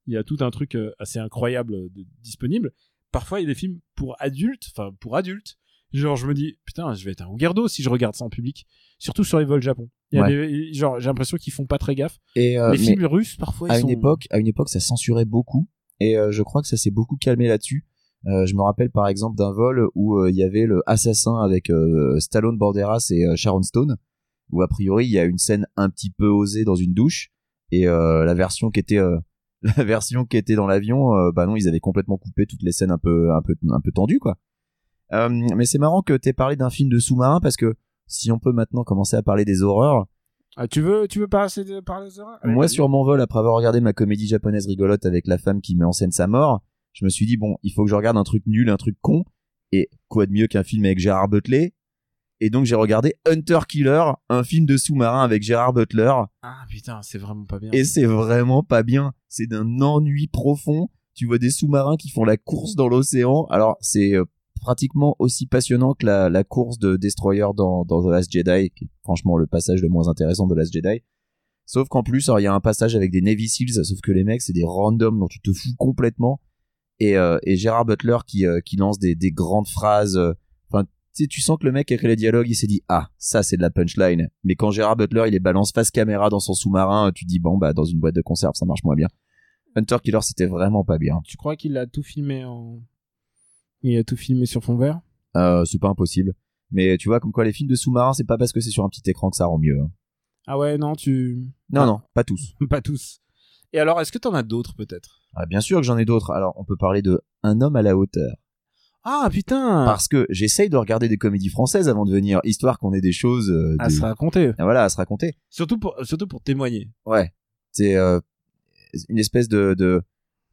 y a tout un truc assez incroyable de- disponible. Parfois, il y a des films pour adultes, enfin pour adultes. Genre, je me dis, putain, je vais être un weirdo si je regarde ça en public. Surtout sur les vols Japon. Il y a Ouais. des- genre, j'ai l'impression qu'ils font pas très gaffe. Et euh, les films russes, parfois, ils à une sont... époque, à une époque, ça censurait beaucoup. Et euh, je crois que ça s'est beaucoup calmé là-dessus. Euh, je me rappelle par exemple d'un vol où il y avait le assassin avec Stallone, Banderas et Sharon Stone. où a priori il y a une scène un petit peu osée dans une douche et la version qui était [LAUGHS] la version qui était dans l'avion, bah non, ils avaient complètement coupé toutes les scènes un peu un peu un peu tendues quoi. Euh, mais c'est marrant que t'aies parlé d'un film de sous-marin parce que si on peut maintenant commencer à parler des horreurs, Ah, tu veux, tu veux passer de, parler des horreurs? Allez, moi sur mon vol après avoir regardé ma comédie japonaise rigolote avec la femme qui met en scène sa mort, je me suis dit bon, il faut que je regarde un truc nul, un truc con et quoi de mieux qu'un film avec Gérard Butler? Et donc j'ai regardé Hunter Killer, un film de sous-marin avec Gérard Butler Ah putain, c'est vraiment pas bien. et c'est vraiment pas bien. C'est d'un ennui profond. Tu vois des sous-marins qui font la course dans l'océan. Alors c'est euh, pratiquement aussi passionnant que la, course de Destroyer dans, The Last Jedi, qui est franchement le passage le moins intéressant de The Last Jedi. Sauf qu'en plus, il y a un passage avec des Navy Seals, sauf que les mecs, c'est des randoms dont tu te fous complètement. Et, euh, Gérard Butler qui, euh, qui lance des, des grandes phrases. euh, Enfin, tu sens que le mec a écrit les dialogues, il s'est dit ah ça c'est de la punchline. Mais quand Gérard Butler il les balance face caméra dans son sous-marin, tu dis bon bah dans une boîte de conserve ça marche moins bien. Hunter Killer c'était vraiment pas bien. Tu crois qu'il a tout filmé en. Il a tout filmé sur fond vert Euh, c'est pas impossible. Mais tu vois comme quoi les films de sous-marins c'est pas parce que c'est sur un petit écran que ça rend mieux. hein. Ah ouais, non, tu. Non non pas tous. [LAUGHS] Pas tous. Et alors, est-ce que t'en as d'autres peut-être? Ah, bien sûr que j'en ai d'autres. Alors on peut parler de Un homme à la hauteur. Ah putain Parce que j'essaye de regarder des comédies françaises avant de venir, histoire qu'on ait des choses euh, À des- se raconter. Ah, voilà à se raconter. Surtout pour, surtout pour témoigner. Ouais, c'est euh, une espèce de, de,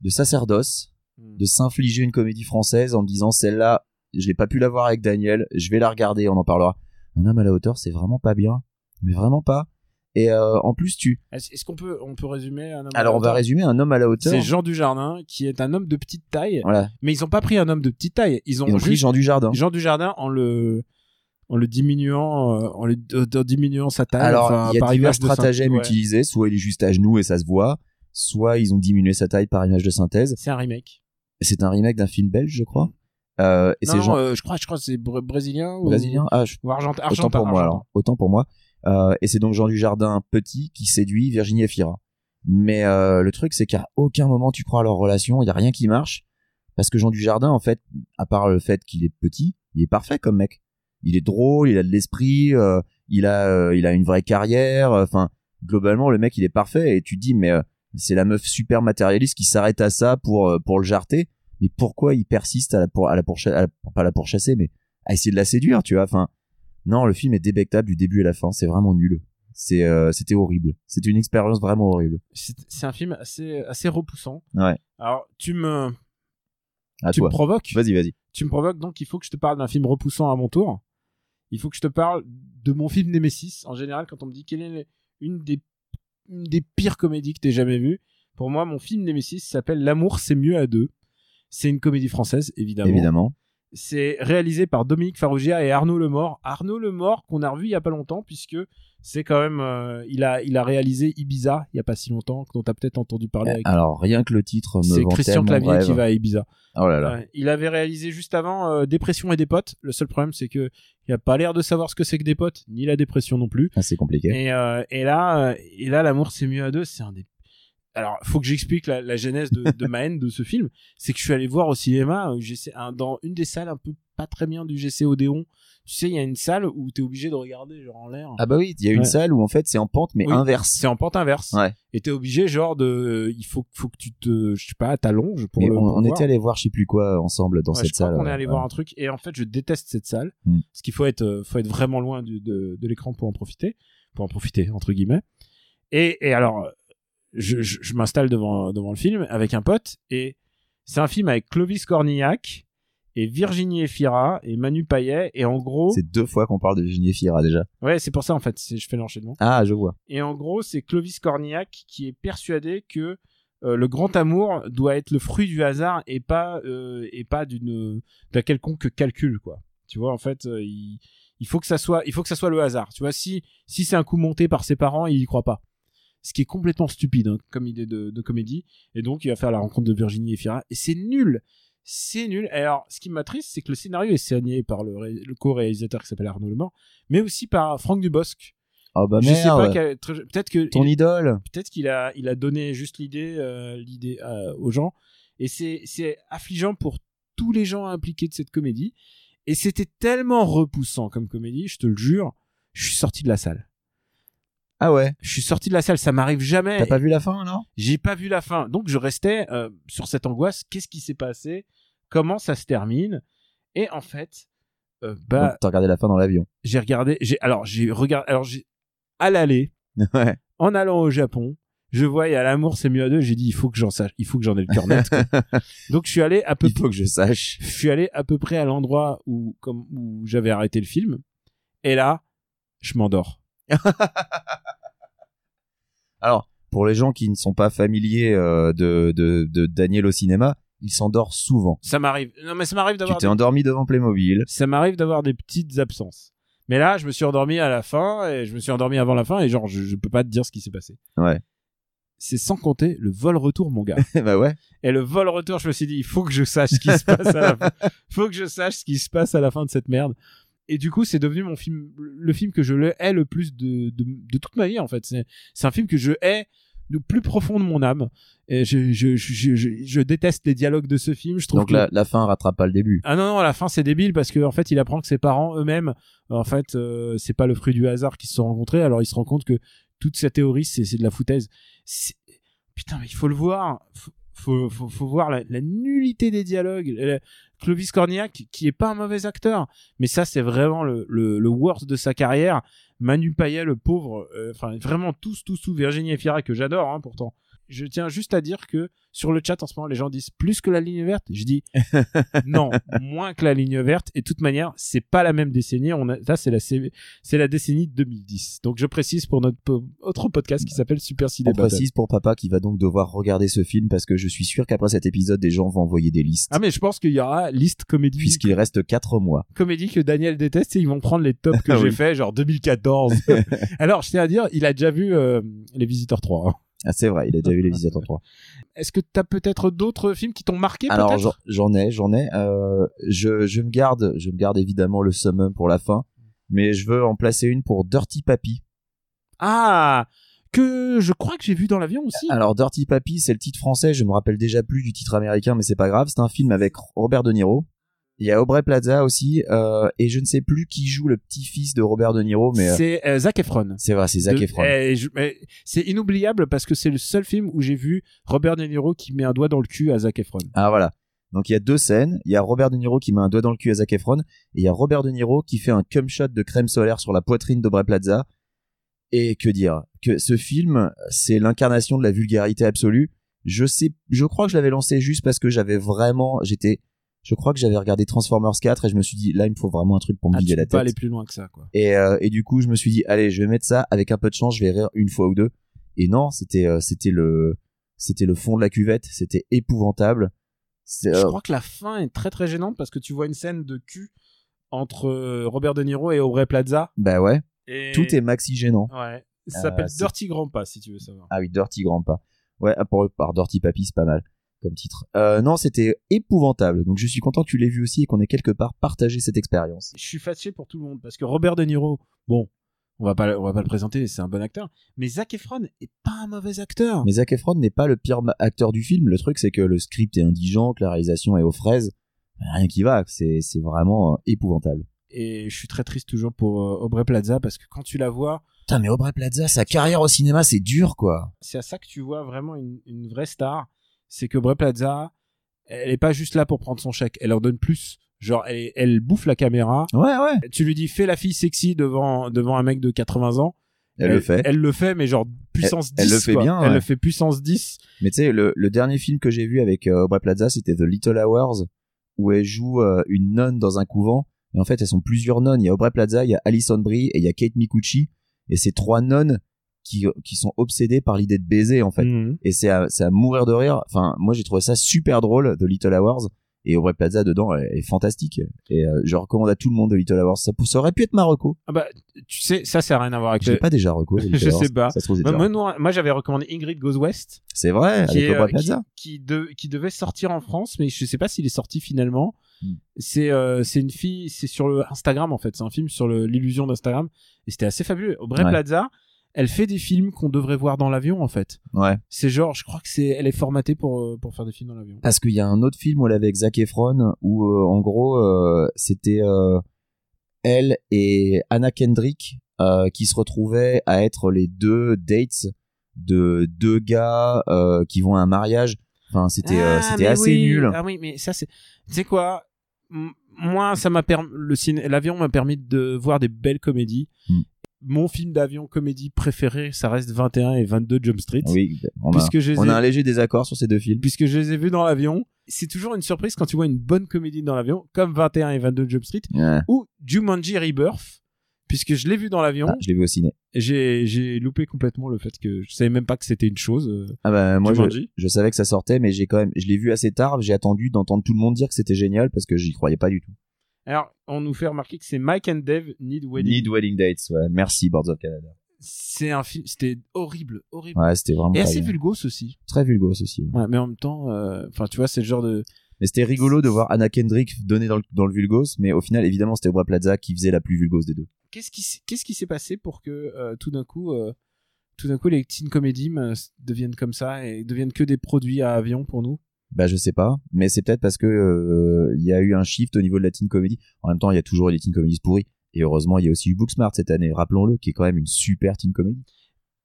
de sacerdoce, de s'infliger une comédie française en me disant celle-là, je l'ai pas pu la voir avec Daniel, je vais la regarder, on en parlera. Un homme à la hauteur, c'est vraiment pas bien, mais vraiment pas. Et euh, en plus, tu. Est-ce qu'on peut, on peut résumer un homme à Alors, la on va résumer un homme à la hauteur. C'est Jean Dujardin qui est un homme de petite taille, Voilà, mais ils ont pas pris un homme de petite taille. Ils ont, ils ont pris juste Jean Dujardin. Jean Dujardin en le en le diminuant euh, en, le, en diminuant sa taille. Alors, enfin, il y a par divers stratagèmes Ouais. utilisés. Soit il est juste à genoux et ça se voit, soit ils ont diminué sa taille par image de synthèse. C'est un remake. C'est un remake d'un film belge, je crois. Euh, et non, c'est Jean euh, je crois, je crois que c'est br- brésilien ou brésilien. Ah, je ou argentin. autant argentin, pour moi alors. Autant pour moi. Euh, et c'est donc Jean Dujardin petit qui séduit Virginie Efira. Mais euh, le truc c'est qu'à aucun moment tu crois à leur relation. Il y a rien qui marche. Parce que Jean Dujardin en fait à part le fait qu'il est petit il est parfait comme mec. Il est drôle il a de l'esprit euh, il a euh, il a une vraie carrière. Enfin globalement le mec il est parfait. Et tu te dis mais euh, c'est la meuf super matérialiste qui s'arrête à ça pour euh, pour le jarter mais pourquoi il persiste à la pour à la pourcha- à la- pas la pourchasser mais à essayer de la séduire tu vois? Enfin non, le film est débectable du début à la fin. C'est vraiment nul. C'est, euh, c'était horrible. C'était une expérience vraiment horrible. C'est c'est un film assez assez repoussant. Ouais. Alors tu me À tu toi. me provoques. Vas-y, vas-y. Tu me provoques donc il faut que je te parle d'un film repoussant à mon tour. Il faut que je te parle de mon film Nemesis. En général, quand on me dit quelle est une des des pires comédies que t'aies jamais vues, pour moi, mon film Nemesis s'appelle L'amour, c'est mieux à deux. C'est une comédie française, évidemment. Évidemment. C'est réalisé par Dominique Farrugia et Arnaud Lemort. Arnaud Lemort qu'on a revu il y a pas longtemps puisque c'est quand même euh, il a il a réalisé Ibiza il y a pas si longtemps dont tu as peut-être entendu parler avec Alors, rien que le titre me c'est Christian Clavier qui va à Ibiza. Oh là là. Il avait réalisé juste avant euh, Dépression et des potes. Le seul problème c'est que il a pas l'air de savoir ce que c'est que des potes ni la dépression non plus. Ah, c'est compliqué. Et, euh, et là, et là, l'amour c'est mieux à deux. C'est un des. Alors, faut que j'explique la, la genèse de, de ma haine de ce film. C'est que je suis allé voir au cinéma, euh, GC, un- dans une des salles un peu pas très bien du GC Odéon. Tu sais, il y a une salle où t'es obligé de regarder genre en l'air. Ah bah oui, il y a une Ouais. salle où en fait c'est en pente mais Oui. inverse. C'est en pente inverse. Ouais. Et t'es obligé genre de, il faut, faut que tu te, je sais pas, t'allonges pour le. on, pour on était allé voir je sais plus quoi ensemble dans Ouais, cette je crois salle. qu'on est allé voir un truc et en fait je déteste cette salle Mm. parce qu'il faut être euh, faut être vraiment loin du- de, de l'écran pour en profiter pour en profiter entre guillemets et, et alors je, je, je m'installe devant devant le film avec un pote et c'est un film avec Clovis Cornillac et Virginie Efira et Manu Payet et en gros C'est deux fois qu'on parle de Virginie Fira déjà. ouais c'est pour ça en fait je fais l'enchaînement Ah, je vois. et en gros, c'est Clovis Cornillac qui est persuadé que euh, le grand amour doit être le fruit du hasard et pas euh, et pas d'une d'un quelconque calcul quoi. Tu vois en fait, euh, il, il faut que ça soit il faut que ça soit le hasard. Tu vois si si c'est un coup monté par ses parents, il y croit pas. Ce qui est complètement stupide hein, comme idée de, de comédie. Et donc il va faire la rencontre de Virginie Efira et c'est nul. C'est nul. Et alors, ce qui m'attriste, c'est que le scénario est signé par le, ré- le co-réalisateur qui s'appelle Arnaud Lemort, mais aussi par Franck Dubosc. Oh bah je sais pas quel- peut-être que Ton il- idole. peut-être qu'il a il a donné juste l'idée euh, l'idée euh, aux gens et c'est c'est affligeant pour tous les gens impliqués de cette comédie et c'était tellement repoussant comme comédie je te le jure je suis sorti de la salle Ah ouais. Je suis sorti de la salle, ça m'arrive jamais. T'as pas vu la fin, non J'ai pas vu la fin. Donc je restais euh, sur cette angoisse. Qu'est-ce qui s'est passé? Comment ça se termine? Et en fait, euh, bah, T'as regardé la fin dans l'avion. j'ai regardé. J'ai alors j'ai regardé. Alors j'ai à l'aller, [LAUGHS] ouais. en allant au Japon, je voyais à l'amour c'est mieux à deux. J'ai dit il faut que j'en sache, il faut que j'en ai le cœur net. [LAUGHS] Donc je suis allé à peu Il faut que je sache. je suis allé à peu près à l'endroit où comme où j'avais arrêté le film. Et là, je m'endors. [LAUGHS] Alors, pour les gens qui ne sont pas familiers euh, de, de, de Daniel au cinéma, il s'endort souvent. Ça m'arrive. Non mais ça m'arrive Tu d'avoir. t'es endormi devant Playmobil. ça m'arrive d'avoir des petites absences. Mais là, je me suis endormi à la fin et je me suis endormi avant la fin et genre je, je peux pas te dire ce qui s'est passé. Ouais. C'est sans compter le vol retour mon gars. [LAUGHS] bah ouais. Et le vol retour, je me suis dit il faut que je sache ce qui se passe à la [LAUGHS] fin. Faut que je sache ce qui se passe à la fin de cette merde. Et du coup, c'est devenu mon film le film que je le hais le plus de de, de toute ma vie en fait. C'est un film que je hais du plus profond de mon âme. Et je je, je, je, déteste les dialogues de ce film. Je trouve Donc que- la, la fin rattrape pas le début. ah non non, la fin c'est débile parce que en fait il apprend que ses parents eux-mêmes, en fait euh, c'est pas le fruit du hasard qu'ils se sont rencontrés. Alors il se rend compte que toute sa théorie c'est de la foutaise. Putain mais il faut le voir. Faut faut, faut, voir la, nullité des dialogues. Le- Clovis Cornillac qui est pas un mauvais acteur, mais ça c'est vraiment le worst de sa carrière. Manu Payet le pauvre, euh, enfin vraiment tous tous tous Virginie Efira que j'adore hein, pourtant. Je tiens juste à dire que sur le chat en ce moment les gens disent plus que la ligne verte. Je dis [LAUGHS] non, moins que la ligne verte. Et de toute manière, c'est pas la même décennie. On a, là, c'est la, c'est la décennie 2010. Donc, je précise pour notre po- autre podcast qui s'appelle Super Ciné On précise pour papa qui va donc devoir regarder ce film parce que je suis sûr qu'après cet épisode, des gens vont envoyer des listes. Ah, mais je pense qu'il y aura liste comédie. Puisqu'il reste 4 mois. comédie que Daniel déteste et ils vont prendre les tops [LAUGHS] que Ah j'ai oui. fait, genre 2014. [LAUGHS] Alors, je tiens à dire, il a déjà vu euh, Les Visiteurs 3. hein. Ah, c'est vrai, il a déjà vu Les Visiteurs 3. Est-ce que t'as peut-être d'autres films qui t'ont marqué Alors j'en- j'en ai, j'en ai. Euh, je, je me garde, je me garde évidemment le summum pour la fin, mais je veux en placer une pour Dirty Papi. Ah que je crois que j'ai vu dans l'avion aussi. Alors Dirty Papi, c'est le titre français. Je me rappelle déjà plus du titre américain, mais c'est pas grave. C'est un film avec Robert De Niro. Il y a Aubrey Plaza aussi, euh, et je ne sais plus qui joue le petit-fils de Robert De Niro, mais euh, C'est euh, Zac Efron. c'est vrai, c'est Zac De- Efron. eh, c'est inoubliable parce que c'est le seul film où j'ai vu Robert De Niro qui met un doigt dans le cul à Zac Efron. Ah voilà. Donc il y a deux scènes. Il y a Robert De Niro qui met un doigt dans le cul à Zac Efron, et il y a Robert De Niro qui fait un cum shot de crème solaire sur la poitrine d'Aubrey Plaza. Et que dire? Que ce film, c'est l'incarnation de la vulgarité absolue. Je sais, je crois que je l'avais lancé juste parce que j'avais vraiment, j'étais, je crois que j'avais regardé Transformers 4 et je me suis dit là il me faut vraiment un truc pour me Ah, vider la peux pas tête. aller plus loin que ça, quoi. Et, euh, et du coup, je me suis dit, allez, je vais mettre ça. Avec un peu de chance, je vais rire une fois ou deux. Et non, c'était, euh, c'était le, c'était le fond de la cuvette. C'était épouvantable. Je euh, crois que la fin est très très gênante parce que tu vois une scène de cul entre Robert De Niro et Aubrey Plaza. bah ouais, Et... tout est maxi gênant. Ouais. Ça s'appelle Dirty Grandpa si tu veux savoir. Ah oui, Dirty Grandpa. Ouais, par Dirty Papi, c'est pas mal comme titre. Euh, non, c'était épouvantable. Donc je suis content que tu l'aies vu aussi et qu'on ait quelque part partagé cette expérience. Je suis fâché pour tout le monde parce que Robert De Niro, bon, on va pas, on va pas le présenter, c'est un bon acteur. Mais Zac Efron est pas un mauvais acteur. Mais Zac Efron n'est pas le pire acteur du film. Le truc, c'est que le script est indigent, que la réalisation est aux fraises. Rien qui va. C'est, c'est vraiment euh, épouvantable. Et je suis très triste toujours pour euh, Aubrey Plaza parce que quand tu la vois, Putain, mais Aubrey Plaza, sa carrière au cinéma, c'est dur, quoi. c'est à ça que tu vois vraiment une, une vraie star. C'est que Plaza, elle est pas juste là pour prendre son chèque, elle en donne plus. Genre, elle, elle bouffe la caméra. Ouais, ouais. Tu lui dis fais la fille sexy devant devant un mec de 80 ans. Elle, le fait. Elle le fait, mais genre puissance 10. elle le fait quoi. bien, Elle ouais. le fait puissance 10. Mais tu sais, le, le dernier film que j'ai vu avec euh, Aubrey Plaza, c'était The Little Hours, où elle joue euh, une nonne dans un couvent. Et en fait, elles sont plusieurs nonnes. Il y a Aubrey Plaza, il y a Alison Brie et il y a Kate Micucci. Et c'est trois nonnes qui, qui sont obsédées par l'idée de baiser, en fait. Mhm. Et c'est à, à mourir de rire. Enfin, moi, j'ai trouvé ça super drôle, The Little Hours. Et Aubrey Plaza, dedans, est fantastique. Et euh, je recommande à tout le monde The Little Hours. Ça, ça aurait pu être Marocco. Ah bah, tu sais, ça, ça n'a rien à voir avec Je le. pas déjà reco. [LAUGHS] Je sais pas. Ça se trouve, c'est Moi, non, j'avais recommandé Ingrid Goes West, C'est vrai, qui, avec est, Aubrey euh, qui, Plaza. qui, de- qui devait sortir en France, mais je sais pas s'il est sorti finalement. Hmm. C'est euh, c'est une fille, c'est sur le Instagram en fait, c'est un film sur l'illusion d'Instagram et c'était assez fabuleux. Aubrey Ouais. Plaza, elle fait des films qu'on devrait voir dans l'avion en fait. Ouais. C'est genre, je crois que c'est, elle est formatée pour euh, pour faire des films dans l'avion. Parce qu'il y a un autre film où elle est avec Zac Efron où euh, en gros euh, c'était euh, elle et Anna Kendrick qui se retrouvaient à être les deux dates de deux gars qui vont à un mariage. Enfin, c'était Ah, c'était assez oui. nul. Ah oui, mais ça c'est, tu sais quoi? Moi, ça m'a permis, le ciné, l'avion m'a permis de voir des belles comédies. Hmm. Mon film d'avion comédie préféré, ça reste 21 et 22 Jump Street. Oui, on a, Puisque je les on ai- a un léger désaccord sur ces deux films. puisque je les ai vus dans l'avion. C'est toujours une surprise quand tu vois une bonne comédie dans l'avion, comme 21 et 22 Jump Street, Ouais. ou Jumanji Rebirth, puisque je l'ai vu dans l'avion. Ah, je l'ai vu au ciné. J'ai loupé complètement le fait que je savais même pas que c'était une chose. euh, Ah bah moi je, je savais que ça sortait, mais j'ai quand même, je l'ai vu assez tard. J'ai attendu d'entendre tout le monde dire que c'était génial parce que j'y croyais pas du tout. Alors, on nous fait remarquer que c'est Mike and Dave Need Wedding. Need Wedding Dates, ouais. Merci Boards of Canada. C'est un film, c'était horrible, horrible. Ouais, c'était vraiment et assez vulgose aussi. très vulgose aussi. ouais. Ouais, mais en même temps, euh, enfin, tu vois, c'est le genre de. Mais c'était rigolo de voir Anna Kendrick donner dans le, dans le vulgose, mais au final, évidemment, c'était Aubrey Plaza qui faisait la plus vulgose des deux. Qu'est-ce qui, s- qu'est-ce qui s'est passé pour que euh, tout d'un coup, euh, tout d'un coup, les teen comedies euh, deviennent comme ça et deviennent que des produits à avion pour nous? Bah je sais pas, mais c'est peut-être parce que euh, il y a eu un shift au niveau de la teen comedy. En même temps, il y a toujours eu les teen comedies pourries. Et heureusement, il y a aussi eu Booksmart cette année, rappelons-le, qui est quand même une super teen comedy.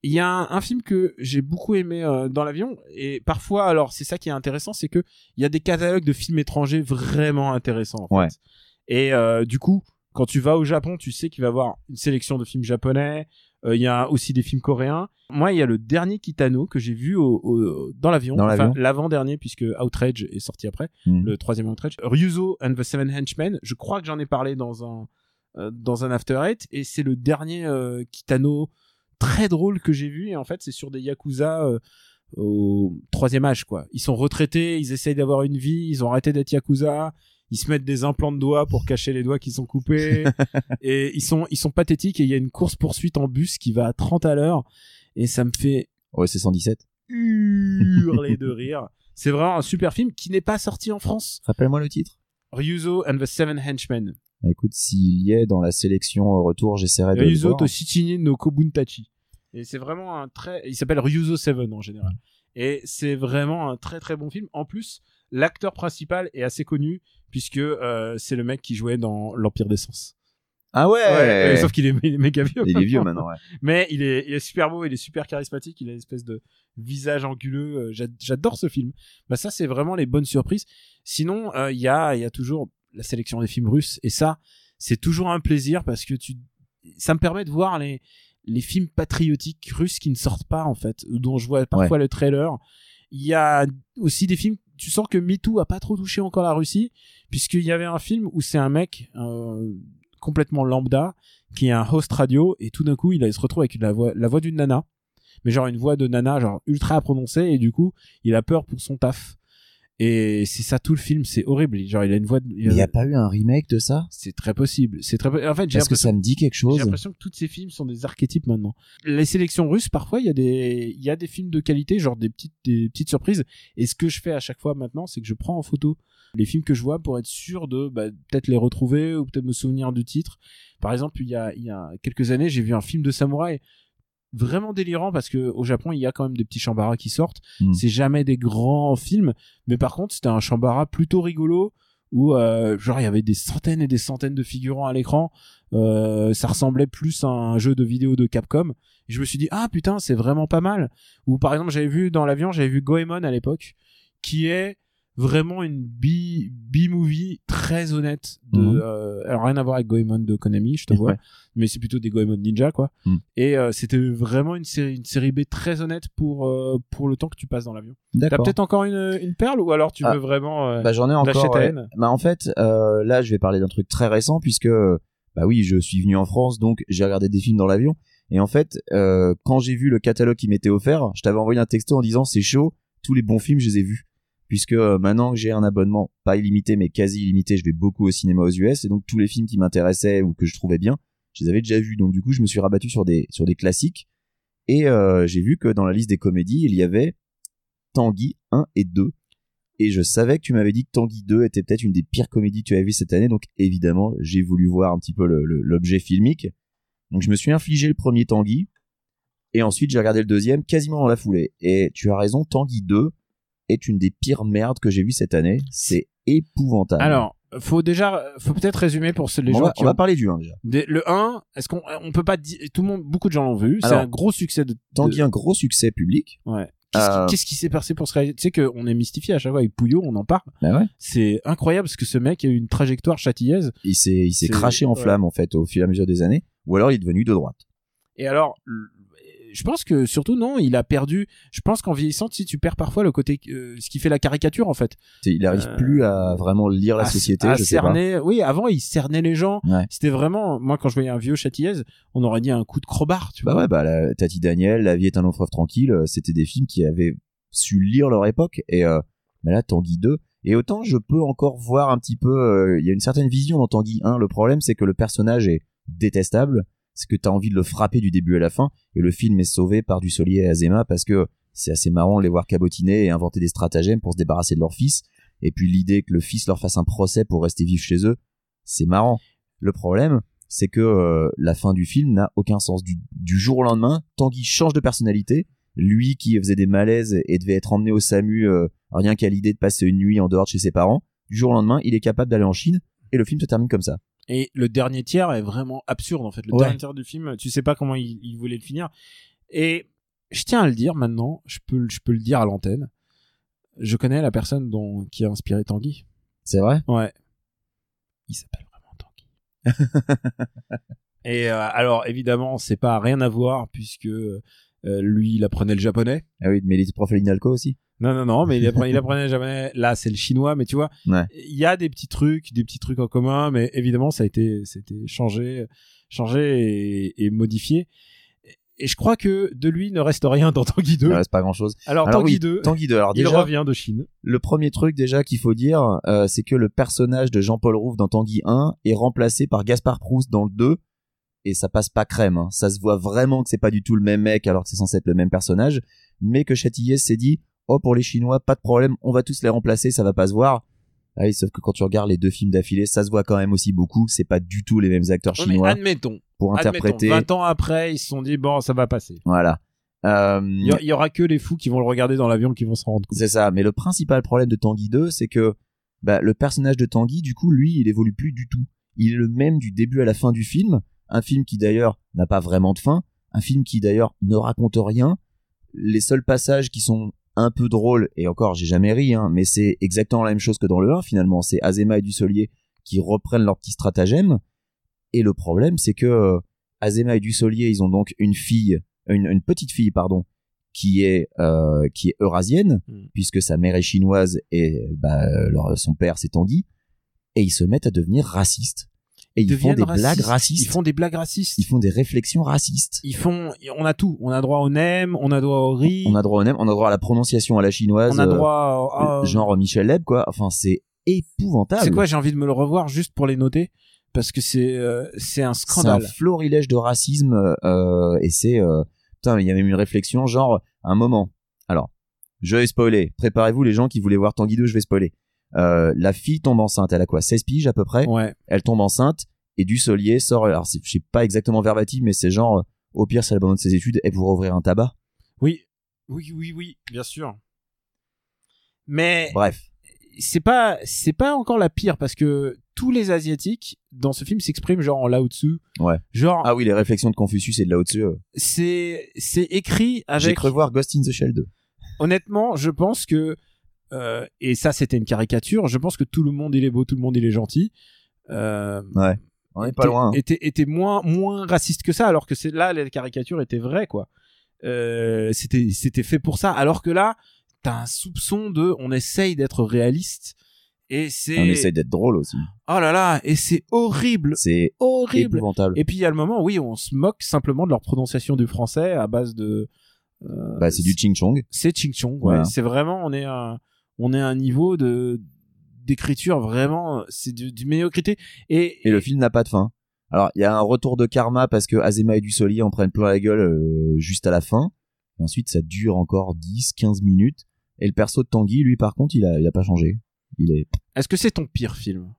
Il y a un, un film que j'ai beaucoup aimé euh, dans l'avion et parfois, alors c'est ça qui est intéressant, c'est que il y a des catalogues de films étrangers vraiment intéressants. En fait. Ouais. Et euh, du coup, quand tu vas au Japon, tu sais qu'il va y avoir une sélection de films japonais. Euh, Il y a aussi des films coréens. Moi, il y a le dernier Kitano que j'ai vu au, au- dans l'avion, enfin l'avant-dernier puisque Outrage est sorti après, Mhm. le troisième Outrage. Ryuzo and the Seven Henchmen. Je crois que j'en ai parlé dans un euh, dans un After Eight et c'est le dernier euh, Kitano très drôle que j'ai vu et en fait c'est sur des yakuza euh, au troisième âge quoi. Ils sont retraités, ils essayent d'avoir une vie, ils ont arrêté d'être yakuza, ils se mettent des implants de doigts pour cacher les doigts qui sont coupés [LAUGHS] et ils sont ils sont pathétiques et il y a une course poursuite en bus qui va à 30 à l'heure et ça me fait Ouais, c'est 117. hurler de [LAUGHS] rire. C'est vraiment un super film qui n'est pas sorti en France. Rappelle-moi le titre. Ryuzo and the Seven Henchmen. Bah, Écoute, s'il y est dans la sélection au retour, j'essaierai de le Ryuzo voir. Toshichini no Kobuntachi. Et c'est vraiment un très, il s'appelle Ryuzo Seven en général. Et c'est vraiment un très très bon film. En plus, l'acteur principal est assez connu puisque euh, c'est le mec qui jouait dans l'Empire des Sens. Ah ouais, Ouais, sauf qu'il est, méga vieux. Il est vieux maintenant, ouais. Mais il est, il est super beau, il est super charismatique, il a une espèce de visage anguleux. euh, j'a- J'adore ce film. Bah ça, c'est vraiment les bonnes surprises. Sinon, euh, il y a, il y a toujours la sélection des films russes et ça, c'est toujours un plaisir parce que tu, ça me permet de voir les les films patriotiques russes qui ne sortent pas en fait, dont je vois parfois le trailer. Il y a aussi des films. Tu sens que MeToo a pas trop touché encore la Russie, puisqu'il y avait un film où c'est un mec euh, complètement lambda qui est un host radio et tout d'un coup il, se retrouve avec la voix, la voix d'une nana, mais genre une voix de nana genre ultra prononcée et du coup il a peur pour son taf. Et c'est ça tout le film, c'est horrible. Genre il a une voix. de- Mais il n'y a pas eu un remake de ça? C'est très possible. C'est très. En fait, j'ai Parce que ça me dit quelque j'ai chose. l'impression que tous ces films sont des archétypes maintenant. Les sélections russes, parfois, il y a des, il y a des films de qualité, genre des petites, des petites surprises. Et ce que je fais à chaque fois maintenant, c'est que je prends en photo les films que je vois pour être sûr de bah, peut-être les retrouver ou peut-être me souvenir du titre. Par exemple, il y a, il y a quelques années, j'ai vu un film de samouraï vraiment délirant parce que au Japon, il y a quand même des petits chambaras qui sortent. Mm. C'est jamais des grands films, mais par contre, c'était un chambara plutôt rigolo où euh, genre il y avait des centaines et des centaines de figurants à l'écran. Euh, ça ressemblait plus à un jeu de vidéo de Capcom. Et je me suis dit ah putain c'est vraiment pas mal. Ou par exemple j'avais vu dans l'avion j'avais vu Goemon à l'époque qui est vraiment une B B-movie très honnête de euh, alors rien à voir avec Goemon de Konami je te vois Ouais. mais c'est plutôt des Goemon Ninja quoi Mhm. et euh, c'était vraiment une série une série B très honnête pour euh, pour le temps que tu passes dans l'avion t'as peut-être encore une, une perle ou alors tu Ah. veux vraiment Bah j'en ai encore. ouais. haine. Bah en fait, là je vais parler d'un truc très récent puisque bah oui, je suis venu en France donc j'ai regardé des films dans l'avion et en fait quand j'ai vu le catalogue qui m'était offert, je t'avais envoyé un texto en disant c'est chaud, tous les bons films je les ai vus puisque euh, maintenant que j'ai un abonnement pas illimité mais quasi illimité, je vais beaucoup au cinéma aux US et donc tous les films qui m'intéressaient ou que je trouvais bien, je les avais déjà vus. Donc du coup je me suis rabattu sur des sur des classiques. Et euh, j'ai vu que dans la liste des comédies il y avait Tanguy 1 et 2 et je savais que tu m'avais dit que Tanguy 2 était peut-être une des pires comédies que tu avais vues cette année, donc évidemment, j'ai voulu voir un petit peu l'objet filmique. Donc je me suis infligé le premier Tanguy, et ensuite j'ai regardé le deuxième quasiment dans la foulée. Et tu as raison, Tanguy 2 est une des pires merdes que j'ai vues cette année. C'est épouvantable. alors faut déjà, faut peut-être résumer pour ceux les on, gens va, qui on va ont- parler du 1 déjà. Des- le 1, est-ce qu'on on peut pas dire tout le monde beaucoup de gens l'ont vu, c'est un gros succès de, Tanguy, un gros succès public. ouais. Qu'est-ce qui- Euh, qui s'est passé pour se réaliser? Tu sais qu'on est mystifié à chaque fois avec Pouillot, on en parle. Bah ouais. C'est incroyable parce que ce mec a eu une trajectoire châtillaise. Il s'est, il s'est C'est- craché en ouais. flamme en fait au fur et à mesure des années, ou alors il est devenu de droite. Et alors, je pense que surtout non, il a perdu. Je pense qu'en vieillissant, si tu perds parfois le côté, euh, ce qui fait la caricature en fait. Il arrive Euh, plus à vraiment lire la À- société, à je sais pas. cerner. Oui, avant il cernait les gens. Ouais. C'était vraiment, moi quand je voyais un vieux châtillaise, on aurait dit un coup de crowbar, tu Bah vois. ouais, bah la, Tati Daniel, La vie est un long fleuve tranquille, euh, c'était des films qui avaient su lire leur époque. Et euh, mais là, Tanguy 2. Et autant je peux encore voir un petit peu, il y a une certaine vision dans Tanguy 1. Le problème, c'est que le personnage est détestable, c'est que t'as envie de le frapper du début à la fin. Et le film est sauvé par du Solier et Azema parce que c'est assez marrant de les voir cabotiner et inventer des stratagèmes pour se débarrasser de leur fils. Et puis l'idée que le fils leur fasse un procès pour rester vif chez eux, c'est marrant. Le problème, c'est que euh, la fin du film n'a aucun sens. Du, du jour au lendemain, Tanguy change de personnalité. Lui qui faisait des malaises et devait être emmené au SAMU euh, rien qu'à l'idée de passer une nuit en dehors de chez ses parents, du jour au lendemain, il est capable d'aller en Chine et le film se termine comme ça. Et le dernier tiers est vraiment absurde en fait. Le Ouais. dernier tiers du film, tu sais pas comment il, il voulait le finir. Et je tiens à le dire maintenant, je peux, je peux le dire à l'antenne. Je connais la personne dont, qui a inspiré Tanguy. C'est vrai? Ouais. Il s'appelle vraiment Tanguy. [LAUGHS] Et euh, alors évidemment, c'est pas rien à voir puisque euh, lui, il apprenait le japonais. Ah oui, mais il était prof à l'INALCO aussi. Non, non, non, mais il apprenait, il [LAUGHS] apprenait le japonais. Là, c'est le chinois, mais tu vois, Ouais. il y a des petits trucs, des petits trucs en commun, mais évidemment, ça a été, c'était changé, changé et, et modifié. Et je crois que de lui ne reste rien dans Tanguy 2. Il reste pas grand chose. Alors, Alors Tanguy oui, 2, Tanguy 2. Alors il déjà, revient de Chine. le premier truc déjà qu'il faut dire, euh, c'est que le personnage de Jean-Paul Rouve dans Tanguy 1 est remplacé par Gaspard Proust dans le 2 et ça passe pas crème. hein. Ça se voit vraiment que c'est pas du tout le même mec alors que c'est censé être le même personnage, mais que Châtillier s'est dit oh pour les Chinois pas de problème, on va tous les remplacer, ça va pas se voir. Ah oui, sauf que quand tu regardes les deux films d'affilée, ça se voit quand même aussi beaucoup. C'est pas du tout les mêmes acteurs mais chinois admettons, pour admettons, interpréter. 20 ans après, ils se sont dit, bon, ça va passer. Voilà. Euh, Il y, a- il y aura que les fous qui vont le regarder dans l'avion qui vont se rendre compte. C'est ça. Mais le principal problème de Tanguy 2, c'est que bah, le personnage de Tanguy, du coup, lui, il évolue plus du tout. Il est le même du début à la fin du film. Un film qui d'ailleurs n'a pas vraiment de fin. Un film qui d'ailleurs ne raconte rien. Les seuls passages qui sont un peu drôles, et encore, j'ai jamais ri, hein, mais c'est exactement la même chose que dans le 1 finalement. C'est Azema et Dussolier qui reprennent leur petit stratagème. Et le problème, c'est que euh, Azema et Dussolier, ils ont donc une fille, une, une petite fille, pardon, qui est euh, qui est eurasienne Mm. puisque sa mère est chinoise et bah, leur- son père c'est Tanguy et ils se mettent à devenir racistes et ils font des racistes. blagues racistes. Ils font des blagues racistes. ils font des réflexions racistes. Ils font, on a tout. On a droit au nem, on a droit au riz, on a droit au même on a droit à la prononciation à la chinoise on a euh, droit à... genre Michel Leb quoi. Enfin c'est épouvantable. C'est quoi J'ai envie de me le revoir juste pour les noter? Parce que c'est euh, c'est un c'est un scandale. florilège de racisme euh, et c'est euh, putain il y a même une réflexion genre un moment. Alors je vais spoiler. Préparez-vous les gens qui voulaient voir Tanguy 2 je vais spoiler euh, la fille tombe enceinte elle a quoi 16 piges à peu près? Ouais. elle tombe enceinte et Dussolier sort alors je sais pas exactement verbatim mais c'est genre euh, au pire c'est l'abandon de ses études et pour ouvrir un tabac Oui. Oui, oui, oui, bien sûr. Mais bref c'est pas c'est pas encore la pire parce que tous les asiatiques dans ce film s'expriment genre en Lao Tzu. Ouais. Genre ah oui les réflexions de Confucius et de Lao Tzu euh, c'est c'est écrit j'ai avec cru voir Ghost in the Shell 2 honnêtement, je pense que euh, et ça c'était une caricature, je pense que tout le monde il est beau, tout le monde il est gentil. Euh, ouais on est pas loin hein. Était, était moins moins raciste que ça, alors que c'est là les caricatures étaient vraies quoi. Euh, c'était c'était fait pour ça, alors que là t'as un soupçon de on essaye d'être réaliste et c'est on essaye d'être drôle aussi oh là là et c'est horrible c'est horrible. épouvantable Et puis il y a le moment oui on se moque simplement de leur prononciation du français à base de euh, bah c'est du ching chong c'est Ching Chong. Ouais. Voilà. C'est vraiment, on est à, on est à un niveau de d'écriture vraiment, c'est du, du médiocrité. Et, et le film n'a pas de fin. Alors il y a un retour de karma parce que Azema et Dussolier en prennent plein la gueule euh, juste à la fin. Et ensuite ça dure encore 10-15 minutes. Et le perso de Tanguy, lui par contre, il a, il a pas changé. Il est, est-ce que c'est ton pire film?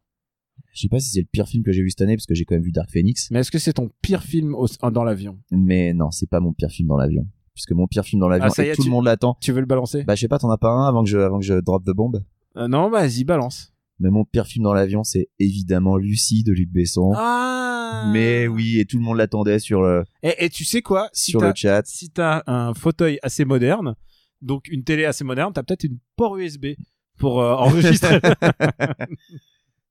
Je sais pas si c'est le pire film que j'ai vu cette année parce que j'ai quand même vu Dark Phoenix. Mais est-ce que c'est ton pire film au- dans l'avion? Mais non, c'est pas mon pire film dans l'avion. Puisque mon pire film dans l'avion, Ah, et est, tout tu- le monde l'attend. Tu veux le balancer? Bah je sais pas, t'en as pas un avant que je, avant que je drop de bombe Euh, Non, vas-y, balance. Mais mon pire film dans l'avion, c'est évidemment Lucie de Luc Besson. Ah Mais oui, et tout le monde l'attendait sur le, Et, et tu sais quoi? Si sur le chat. si t'as un fauteuil assez moderne, donc une télé assez moderne, t'as peut-être une port USB pour euh, enregistrer. [LAUGHS]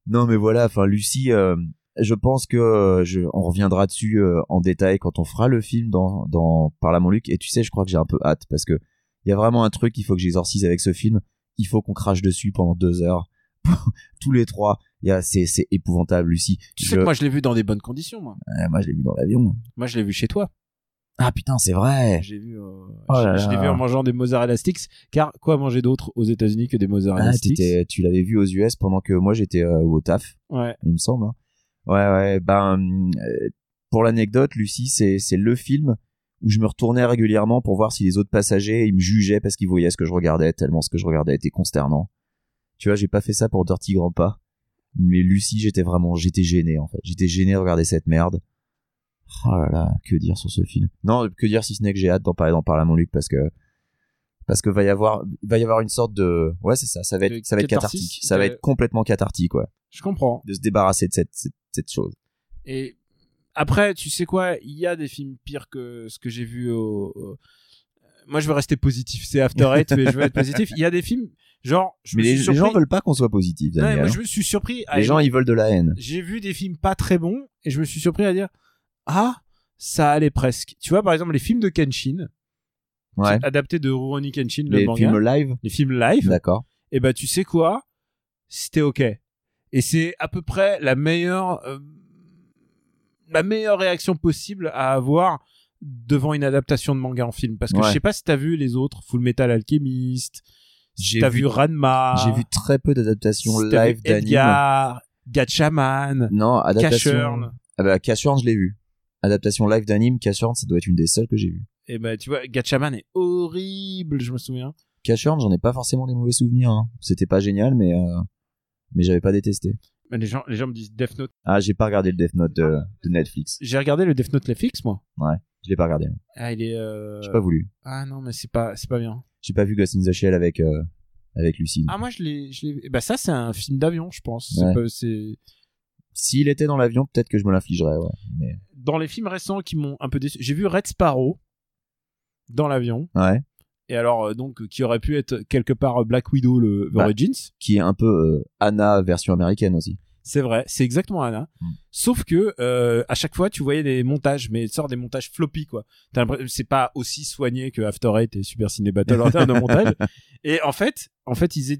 Non, mais voilà, enfin Lucie, euh, je pense que euh, je, on reviendra dessus euh, en détail quand on fera le film dans dans par la Luc. Et tu sais, je crois que j'ai un peu hâte parce que il y a vraiment un truc qu'il faut que j'exorcise avec ce film. Il faut qu'on crache dessus pendant deux heures, [LAUGHS] tous les trois. C'est c'est épouvantable, Lucie. tu Je- sais que moi je l'ai vu dans des bonnes conditions, moi. Ouais, moi, je l'ai vu dans l'avion. Moi je l'ai vu chez toi. Ah putain, c'est vrai. J'ai vu, euh, Oh je- l'ai vu en mangeant des mozzarella sticks. Car quoi manger d'autre aux États-Unis que des mozzarella Ah, sticks? tu l'avais vu aux US pendant que moi j'étais euh, au taf. Ouais. il me semble. hein. Ouais, ouais. Ben, euh, pour l'anecdote, Lucie, c'est c'est le film où je me retournais régulièrement pour voir si les autres passagers ils me jugeaient parce qu'ils voyaient ce que je regardais tellement ce que je regardais était consternant. Tu vois, j'ai pas fait ça pour Dirty Grandpa, mais Lucie, j'étais vraiment, j'étais gêné en fait. J'étais gêné de regarder cette merde. Oh là là, que dire sur ce film? Non, que dire si ce n'est que j'ai hâte d'en parler dans Parle à mon Luc parce que parce que va y avoir va y avoir une sorte de ouais c'est ça ça va De être ça va être cathartique ça va être complètement cathartique ouais Je comprends. de se débarrasser de cette, cette, cette chose. Et après, tu sais quoi, il y a des films pires que ce que j'ai vu au, au- Moi, je veux rester positif. C'est After Eight, mais je veux être positif. Il y a des films, genre, je Mais me les, suis les gens veulent pas qu'on soit positif, Ouais, Daniel. moi, hein. je me suis surpris. à Les gens, ils veulent de la haine. J'ai vu des films pas très bons et je me suis surpris à dire ah ça allait presque. Tu vois par exemple les films de Kenshin, Ouais. adaptés de Rurouni Kenshin, le Les manga, films live. les films live. D'accord. Et bah tu sais quoi, c'était ok. Et c'est à peu près la meilleure, euh, la meilleure réaction possible à avoir devant une adaptation de manga en film. Parce que Ouais. je sais pas si t'as vu les autres, Full Metal Alchemist, si t'as vu- vu, Ranma, J'ai vu très peu d'adaptations si live d'anime. Gatchaman, Non, adaptation. Ah bah, je l'ai vu. Adaptation live d'anime, Cashern, ça doit être une des seules que j'ai vues. Et ben tu vois, Gatchaman est horrible, je me souviens. Cashern, j'en ai pas forcément des mauvais souvenirs. hein. C'était pas génial, mais euh, mais j'avais pas détesté. Les gens, les gens me disent Death Note. Ah, j'ai pas regardé le Death Note de, de Netflix. J'ai regardé le Death Note Netflix, moi. Je l'ai pas regardé. Ah, il est. Euh... J'ai pas voulu. Ah non, mais c'est pas, c'est pas bien. J'ai pas vu Ghost in the Shell avec euh, avec Lucille. Ah moi je l'ai, je l'ai. Bah ça c'est un film d'avion, je pense. Ouais. C'est pas- C'est S'il était dans l'avion, peut-être que je me l'infligerais, ouais. Mais dans les films récents qui m'ont un peu déçu. J'ai vu Red Sparrow dans l'avion. ouais. Et alors euh, donc qui aurait pu être quelque part euh, Black Widow le Bah. Origins. Qui est un peu euh, Anna version américaine aussi. C'est vrai, c'est exactement Anna. Mm. Sauf que euh, à chaque fois, tu voyais des montages, mais sort des montages floppy quoi. C'est pas aussi soigné que After Eight et Super Ciné Battle en termes de montage. [LAUGHS] Et en fait, en fait, ils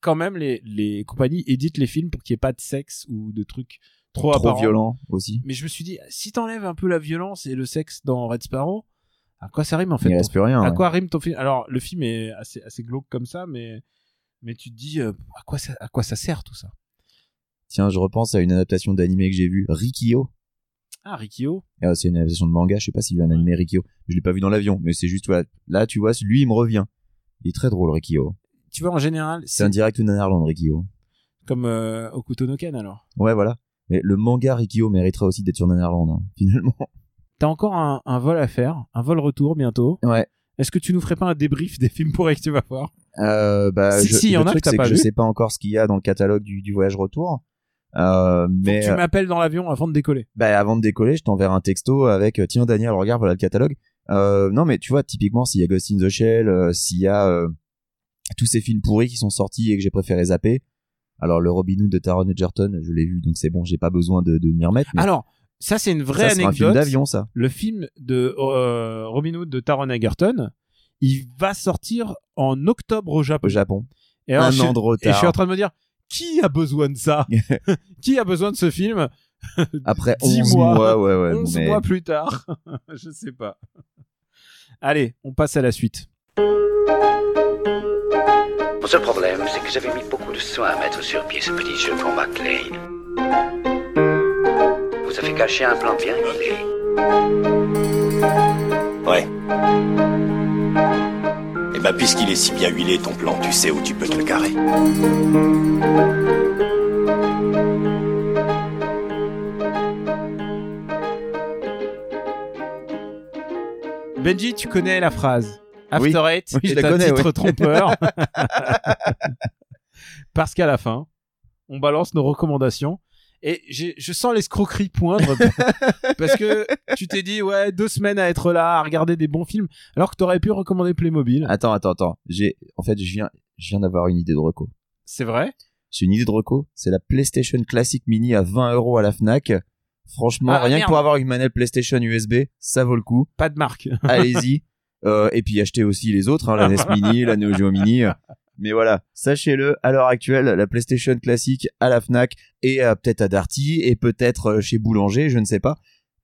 quand même les les compagnies éditent les films pour qu'il y ait pas de sexe ou de trucs trop, Trop apparents. violent aussi. Mais je me suis dit, si t'enlèves un peu la violence et le sexe dans Red Sparrow, à quoi ça rime en fait Il reste plus rien. à ouais. quoi rime ton film? Alors le film est assez assez glauque comme ça, mais mais tu te dis euh, à quoi ça à quoi ça sert tout ça? Tiens, je repense à une adaptation d'animé que j'ai vu, Rikio. Ah Rikio. Ah, c'est une adaptation de manga, je sais pas s'il y a un animé Rikio. Je l'ai pas vu dans l'avion, mais c'est juste, voilà. Là, tu vois, lui, il me revient. Il est très drôle, Rikio. Tu vois en général, C'est un direct ou Nanarland, Rikio. comme euh, Okuto no Ken alors. Ouais, voilà. Mais le manga Rikio mériterait aussi d'être sur Nanarland, hein, [LAUGHS] finalement. T'as encore un, un vol à faire, un vol retour bientôt. Ouais. Est-ce que tu nous ferais pas un débrief des films pourris que tu vas voir? Euh, bah, Si, je, si, il y en a que t'as pas je vu. sais pas encore ce qu'il y a dans le catalogue du, du voyage retour. Euh, mais Tu m'appelles dans l'avion avant de décoller. bah, avant de décoller, je t'enverrai un texto avec euh, tiens Daniel, regarde voilà le catalogue. Euh, non mais tu vois typiquement s'il y a Ghost in the Shell, euh, s'il y a euh, tous ces films pourris qui sont sortis et que j'ai préféré zapper. Alors le Robin Hood de Taron Egerton, je l'ai vu donc c'est bon, j'ai pas besoin de, de m'y remettre. Mais Alors, ça c'est une vraie ça sera un film anecdote. d'avion ça. le film de euh, Robin Hood de Taron Egerton, il va sortir en octobre au Japon. Au Japon. Et alors, un je, an de et je retard. suis en train de me dire, qui a besoin de ça [LAUGHS] Qui a besoin de ce film [LAUGHS] Après Dix 11 mois. mois, ouais ouais. 11 mais- mois plus tard [LAUGHS] Je sais pas. Allez, on passe à la suite. Mon seul problème, c'est que j'avais mis beaucoup de soin à mettre sur pied ce petit jeu pour McLean. Avez caché un plan bien huilé. Ouais. Et bah, puisqu'il est si bien huilé, ton plan, tu sais où tu peux te le carrer. Benji, tu connais la phrase Oui. After Eight Oui, je est la un connais, titre oui. trompeur. [LAUGHS] Parce qu'à la fin, on balance nos recommandations. Et je sens l'escroquerie poindre [LAUGHS] parce que tu t'es dit ouais deux semaines à être là à regarder des bons films alors que t'aurais pu recommander Playmobil. Attends, attends, attends. J'ai, en fait, je viens, je viens d'avoir une idée de reco. C'est vrai? J'ai une idée de reco. C'est la PlayStation Classic Mini à 20 euros à la Fnac. Franchement, Ah, rien merde. que pour avoir une manette PlayStation USB, ça vaut le coup. Pas de marque. Allez-y. [LAUGHS] Euh, et puis achetez aussi les autres, hein, la NES Mini, la Neo Geo Mini. Mais voilà, sachez-le, à l'heure actuelle, la PlayStation classique à la Fnac et euh, peut-être à Darty et peut-être euh, chez Boulanger, je ne sais pas,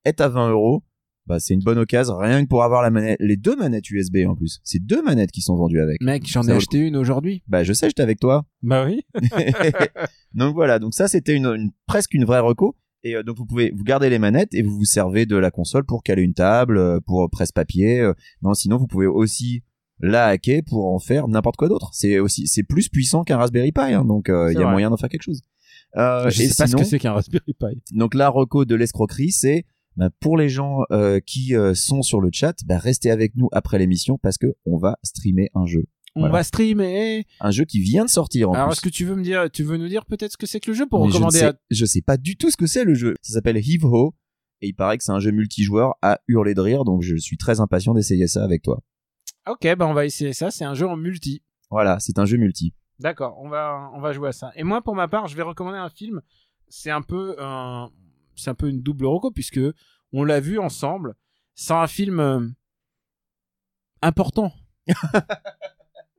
est à 20 euros. Bah, c'est une bonne occasion, rien que pour avoir la manette, les deux manettes USB en plus. C'est deux manettes qui sont vendues avec. Mec, j'en ai acheté une aujourd'hui. Bah, je sais, j'étais avec toi. Bah oui. [LAUGHS] [LAUGHS] donc voilà, donc ça c'était une, une- presque une vraie reco. Et euh, donc vous pouvez vous garder les manettes et vous vous servez de la console pour caler une table, pour presse-papier. euh. non, sinon vous pouvez aussi la hacker pour en faire n'importe quoi d'autre. C'est aussi c'est plus puissant qu'un Raspberry Pi, hein, donc euh, il y a vrai. moyen d'en faire quelque chose. Euh, je et sais pas ce que c'est qu'un Raspberry Pi. donc la reco de l'escroquerie, c'est bah, pour les gens euh, qui euh, sont sur le chat, bah, restez avec nous après l'émission parce que on va streamer un jeu, On Voilà. va streamer. un jeu qui vient de sortir en Alors est-ce que tu veux me dire, tu veux nous dire peut-être ce que c'est que le jeu pour Mais je, ne recommander sais, à je sais pas du tout ce que c'est le jeu. Ça s'appelle Heave Ho et il paraît que c'est un jeu multijoueur à hurler de rire, donc je suis très impatient d'essayer ça avec toi. Ok, bah on va essayer ça. C'est un jeu en multi. Voilà, c'est un jeu multi. D'accord, on va on va jouer à ça. Et moi pour ma part, je vais recommander un film. C'est un peu un c'est un peu une double reco puisque on l'a vu ensemble. C'est un film euh, important. [LAUGHS]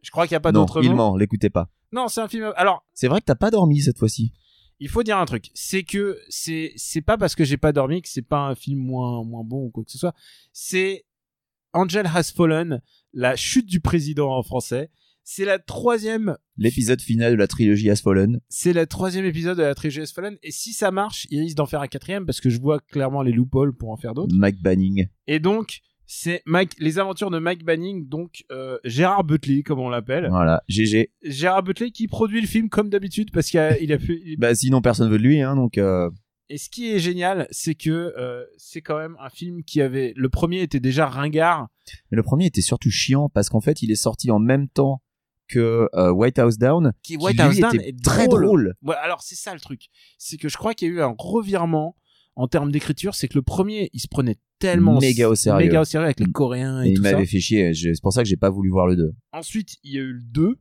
je crois qu'il n'y a pas non, d'autre il ment, l'écoutez pas. Non, c'est un film. Alors, C'est vrai que t'as pas dormi cette fois-ci. il faut dire un truc, c'est que c'est c'est pas parce que j'ai pas dormi que c'est pas un film moins moins bon ou quoi que ce soit. C'est Angel Has Fallen, la chute du président en français. C'est la troisième L'épisode final de la trilogie Has Fallen. c'est le troisième épisode de la trilogie Has Fallen et si ça marche, il risque d'en faire un quatrième parce que je vois clairement les loopholes pour en faire d'autres. Mike Banning. Et donc c'est Mike, les aventures de Mike Banning, donc euh, Gérard Butley comme on l'appelle. Voilà, GG. Gérard Butley qui produit le film comme d'habitude parce qu'il a, il a pu. il- Bah sinon personne veut de lui, hein, donc euh, Et ce qui est génial, c'est que euh, c'est quand même un film qui avait le premier était déjà ringard. mais le premier était surtout chiant parce qu'en fait il est sorti en même temps que euh, White House Down. Qui qui, White lui, House Down était est très drôle. drôle. Ouais, alors c'est ça le truc, c'est que je crois qu'il y a eu un revirement en termes d'écriture, c'est que le premier, il se prenait tellement Méga au sérieux. méga au sérieux avec les Mm. Coréens et, Et il tout ça. m'avait fait chier, c'est pour ça que j'ai pas voulu voir le 2. Ensuite, il y a eu le 2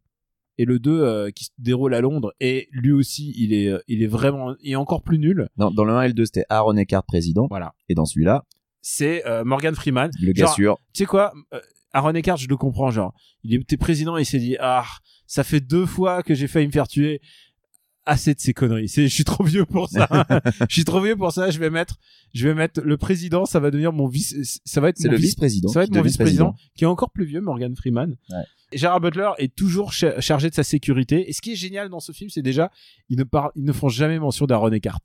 et le 2 euh, qui se déroule à Londres et lui aussi, il est euh, il est vraiment il est encore plus nul. Dans, dans le 1 et le 2 c'était Aaron Eckhart président, Voilà. et dans celui-là, C'est euh, Morgan Freeman. le gars Genre, sûr. Tu sais quoi Aaron Eckhart, je le comprends genre. Il était président et il s'est dit "Ah, ça fait deux fois que j'ai failli me faire tuer." Assez de ces conneries. C'est, je suis trop vieux pour ça. [LAUGHS] je suis trop vieux pour ça. Je vais mettre, je vais mettre le président. Ça va devenir mon vice. Ça va être mon le vice vice-président. Ça va être mon devient vice-président, qui est encore plus vieux, Morgan Freeman. Ouais. Gerard Butler est toujours cha- chargé de sa sécurité. Et ce qui est génial dans ce film, c'est déjà, ils ne parlent, ils ne font jamais mention d'Aaron Eckhart.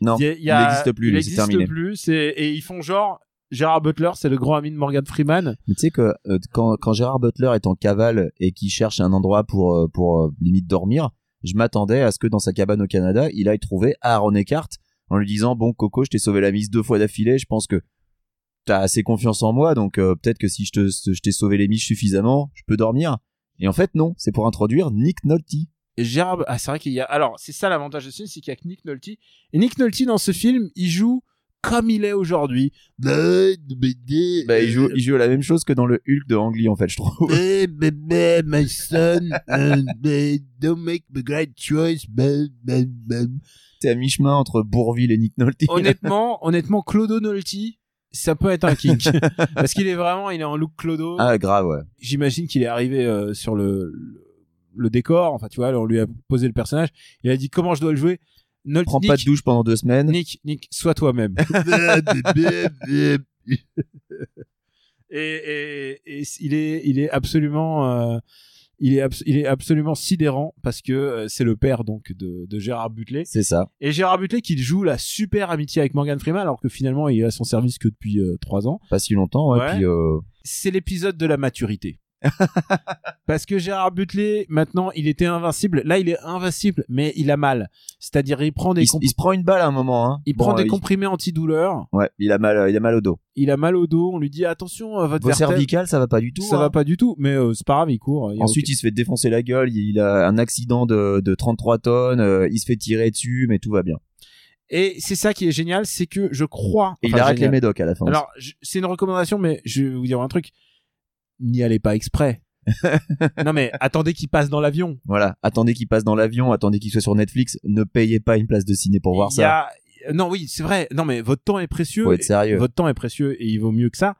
Non, Il n'existe plus, il lui, c'est existe terminé. plus. Et ils font genre, Gerard Butler, c'est le grand ami de Morgan Freeman. Mais tu sais que euh, quand, quand Gérard Butler est en cavale et qu'il cherche un endroit pour, euh, pour euh, limite dormir, je m'attendais à ce que dans sa cabane au Canada, il aille trouver Aaron Eckhart en lui disant bon Coco, je t'ai sauvé la mise deux fois d'affilée, je pense que t'as assez confiance en moi, donc euh, peut-être que si je te je t'ai sauvé les miches suffisamment, je peux dormir. Et en fait non, c'est pour introduire Nick Nolte. Et Gérard, ah, c'est vrai qu'il y a, alors, c'est ça l'avantage de ce film, c'est qu'il y a que Nick Nolte. Et Nick Nolte, dans ce film, il joue comme il est aujourd'hui. Bah, il joue, il joue la même chose que dans le Hulk de Ang Lee en fait, je trouve. Baby, [LAUGHS] my son, uh, don't make the great choice. T'es à mi-chemin entre Bourville et Nick Nolte. honnêtement, [LAUGHS] honnêtement, Clodo Nolte, ça peut être un kink. [LAUGHS] Parce qu'il est vraiment, il est en look Clodo. Ah grave ouais. J'imagine qu'il est arrivé euh, sur le, le, le décor. Enfin, tu vois, on lui a posé le personnage. Il a dit comment je dois le jouer? Nolte, Prends Nick, pas de douche pendant deux semaines. Nick, Nick, sois toi-même. [LAUGHS] et, et, et il est, il est absolument, euh, il est, abs- il est absolument sidérant parce que euh, c'est le père donc de, de Gérard Butler. C'est ça. Et Gérard Butler qui joue la super amitié avec Morgan Freeman alors que finalement il est à son service que depuis euh, trois ans. Pas si longtemps, ouais. Ouais. Puis euh, C'est l'épisode de la maturité. [LAUGHS] Parce que Gérard Butler, maintenant, il était invincible. Là, il est invincible, mais il a mal. C'est-à-dire, il prend des, Il, il se prend une balle à un moment. Hein. il Bon, prend des euh, comprimés antidouleurs. Ouais, il a mal, il a mal au dos. Il a mal au dos. On lui dit attention, euh, votre Vos cervicales, ça va pas du tout. Ça hein. va pas du tout, mais euh, c'est pas grave, il court. Il Ensuite, il se fait défoncer la gueule. Il, il a un accident de, de 33 tonnes. euh, il se fait tirer dessus, mais tout va bien. Et c'est ça qui est génial, c'est que je crois. Et il arrête génial. les médocs à la fin. Alors, c'est une recommandation, mais je vais vous dire un truc. N'y allez pas exprès. [LAUGHS] non mais attendez qu'il passe dans l'avion. Voilà. Attendez qu'il passe dans l'avion. Attendez qu'il soit sur Netflix. Ne payez pas une place de ciné pour voir ça. a- Non oui, c'est vrai. Non mais votre temps est précieux. Faut être sérieux. Votre temps est précieux et il vaut mieux que ça.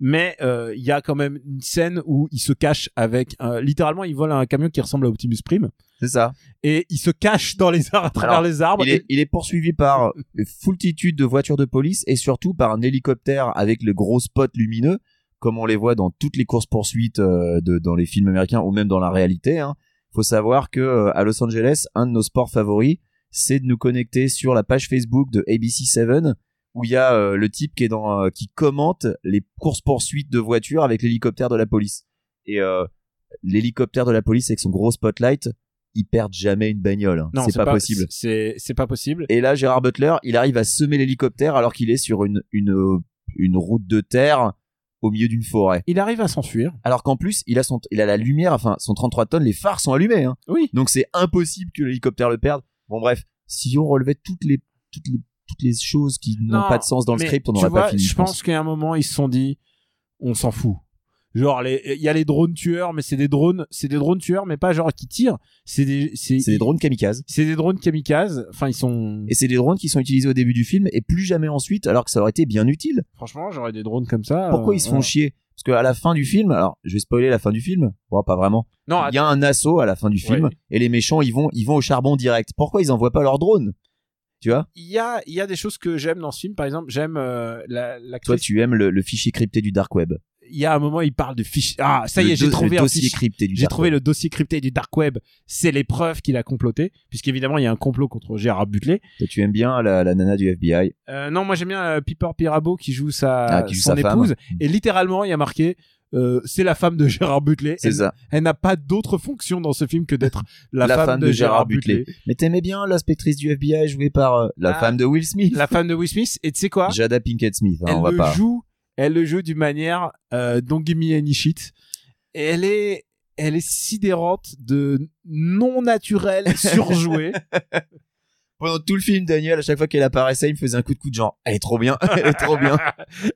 Mais euh, il y a quand même une scène où il se cache avec un- littéralement il vole un camion qui ressemble à Optimus Prime C'est ça. et il se cache dans les arbres à travers Alors, les arbres. Il et- est, il est poursuivi par une foultitude de voitures de police et surtout par un hélicoptère avec le gros spot lumineux, comme on les voit dans toutes les courses poursuites euh, de, dans les films américains ou même dans la réalité. Hein. Faut savoir que euh, à Los Angeles, un de nos sports favoris, c'est de nous connecter sur la page Facebook de ABC7 où il y a euh, le type qui est dans euh, qui commente les courses poursuites de voitures avec l'hélicoptère de la police. Et euh, l'hélicoptère de la police avec son gros spotlight, il perd jamais une bagnole. hein. non, c'est pas, possible. C'est c'est pas possible. Et là, Gérard Butler, il arrive à semer l'hélicoptère alors qu'il est sur une, une, une route de terre au milieu d'une forêt. Il arrive à s'enfuir. Alors qu'en plus, il a son, il a la lumière, enfin, son 33 tonnes, les phares sont allumés, hein. Oui. Donc c'est impossible que l'hélicoptère le perde. Bon, bref. Si on relevait toutes les, toutes les, toutes les choses qui n'ont Non, pas de sens dans le script, on n'aurait pas fini. Je pense qu'à un moment ils se sont dit, on s'en fout. Genre il y a les drones tueurs, mais c'est des drones, c'est des drones tueurs, mais pas genre qui tirent. C'est des, c'est, C'est des drones kamikazes. c'est des drones kamikazes. Enfin ils sont. Et c'est des drones qui sont utilisés au début du film et plus jamais ensuite, alors que ça aurait été bien utile. Franchement, j'aurais des drones comme ça. Pourquoi euh, ils se font voilà. chier? Parce qu'à la fin du film, alors je vais spoiler la fin du film, bon pas vraiment. Non, Il y a un assaut à la fin du film Ouais. et les méchants ils vont ils vont au charbon direct. Pourquoi ils envoient pas leurs drones? Tu vois? Il y a, il y a des choses que j'aime dans ce film. Par exemple, j'aime euh, la, Toi tu aimes le, le fichier crypté du dark web. Il y a un moment, il parle de fichier. Ah, ça y est, j'ai trouvé le dossier crypté du J'ai dark trouvé web. le dossier crypté du dark web. C'est les preuves qu'il a comploté, puisqu'évidemment il y a un complot contre Gérard Butler. Toi, tu aimes bien la, la nana du FBI Euh, non, moi j'aime bien euh, Piper Pirabo qui joue sa Ah, qui joue son sa femme. épouse et littéralement il y a marqué euh, c'est la femme de Gérard Butler. C'est Elle, ça. elle n'a pas d'autre fonction dans ce film que d'être [LAUGHS] la, femme, de, Gérard Butler. Mais t'aimais bien l'inspectrice du FBI jouée par la Ah. femme de Will Smith, La femme de Will Smith et tu sais quoi? Jada Pinkett Smith. hein, Elle on va le pas. joue, elle le joue d'une manière euh, don't give me any shit. Et elle est elle est sidérante de non naturel [LAUGHS] surjoué. Pendant tout le film, Daniel, à chaque fois qu'elle apparaissait, il me faisait un coup de coup de genre. Elle est trop bien, [LAUGHS] elle est trop bien.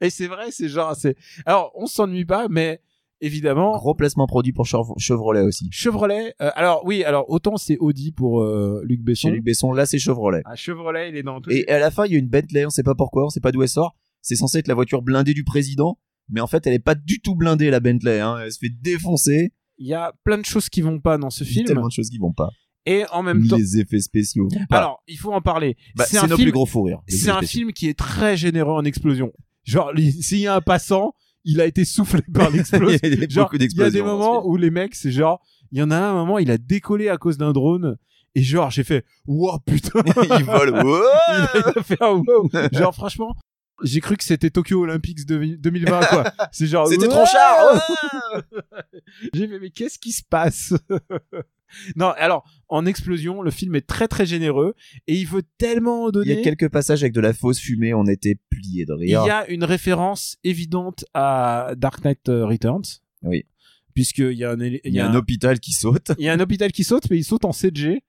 et c'est vrai, c'est genre c'est alors on s'ennuie pas mais évidemment Gros placement produit pour Chev- Chevrolet aussi. Chevrolet, euh, alors oui, alors autant c'est Audi pour euh, Luc Besson. Chez Luc Besson, là c'est Chevrolet. Ah, Chevrolet, il est dans tout. Et à la fin, il y a une Bentley, on sait pas pourquoi, on sait pas d'où elle sort. C'est censé être la voiture blindée du président, mais en fait, elle est pas du tout blindée la Bentley. Hein. Elle se fait défoncer. Il y a plein de choses qui vont pas dans ce Il y a film. tellement de choses qui vont pas. Et en même temps, Les effets spéciaux. pas. alors il faut en parler. Bah, c'est nos film. plus gros fous rires. les C'est un film qui est très généreux en explosion. Genre, s'il y a un passant, il a été soufflé par [LAUGHS] l'explosion. il y a genre, il y a des moments où les mecs, c'est genre, il y en a un, moment, il a décollé à cause d'un drone. Et genre, j'ai fait, wow, putain. [LAUGHS] Il, Wow a, [LAUGHS] il a fait un wow. Genre, franchement, j'ai cru que c'était Tokyo Olympics de- 2020, quoi. [LAUGHS] C'est genre, C'était trop cher. [LAUGHS] J'ai fait, mais qu'est-ce qui se passe? [LAUGHS] Non, alors, en explosion, le film est très très généreux et il veut tellement en Il donner. y a quelques passages avec de la fausse fumée, on était pliés de Il y rire. a une référence évidente à Dark Knight euh, Returns. Oui. Puisqu'il y a un, Il y a un hôpital qui saute. il y a un hôpital qui saute, mais il saute en CG.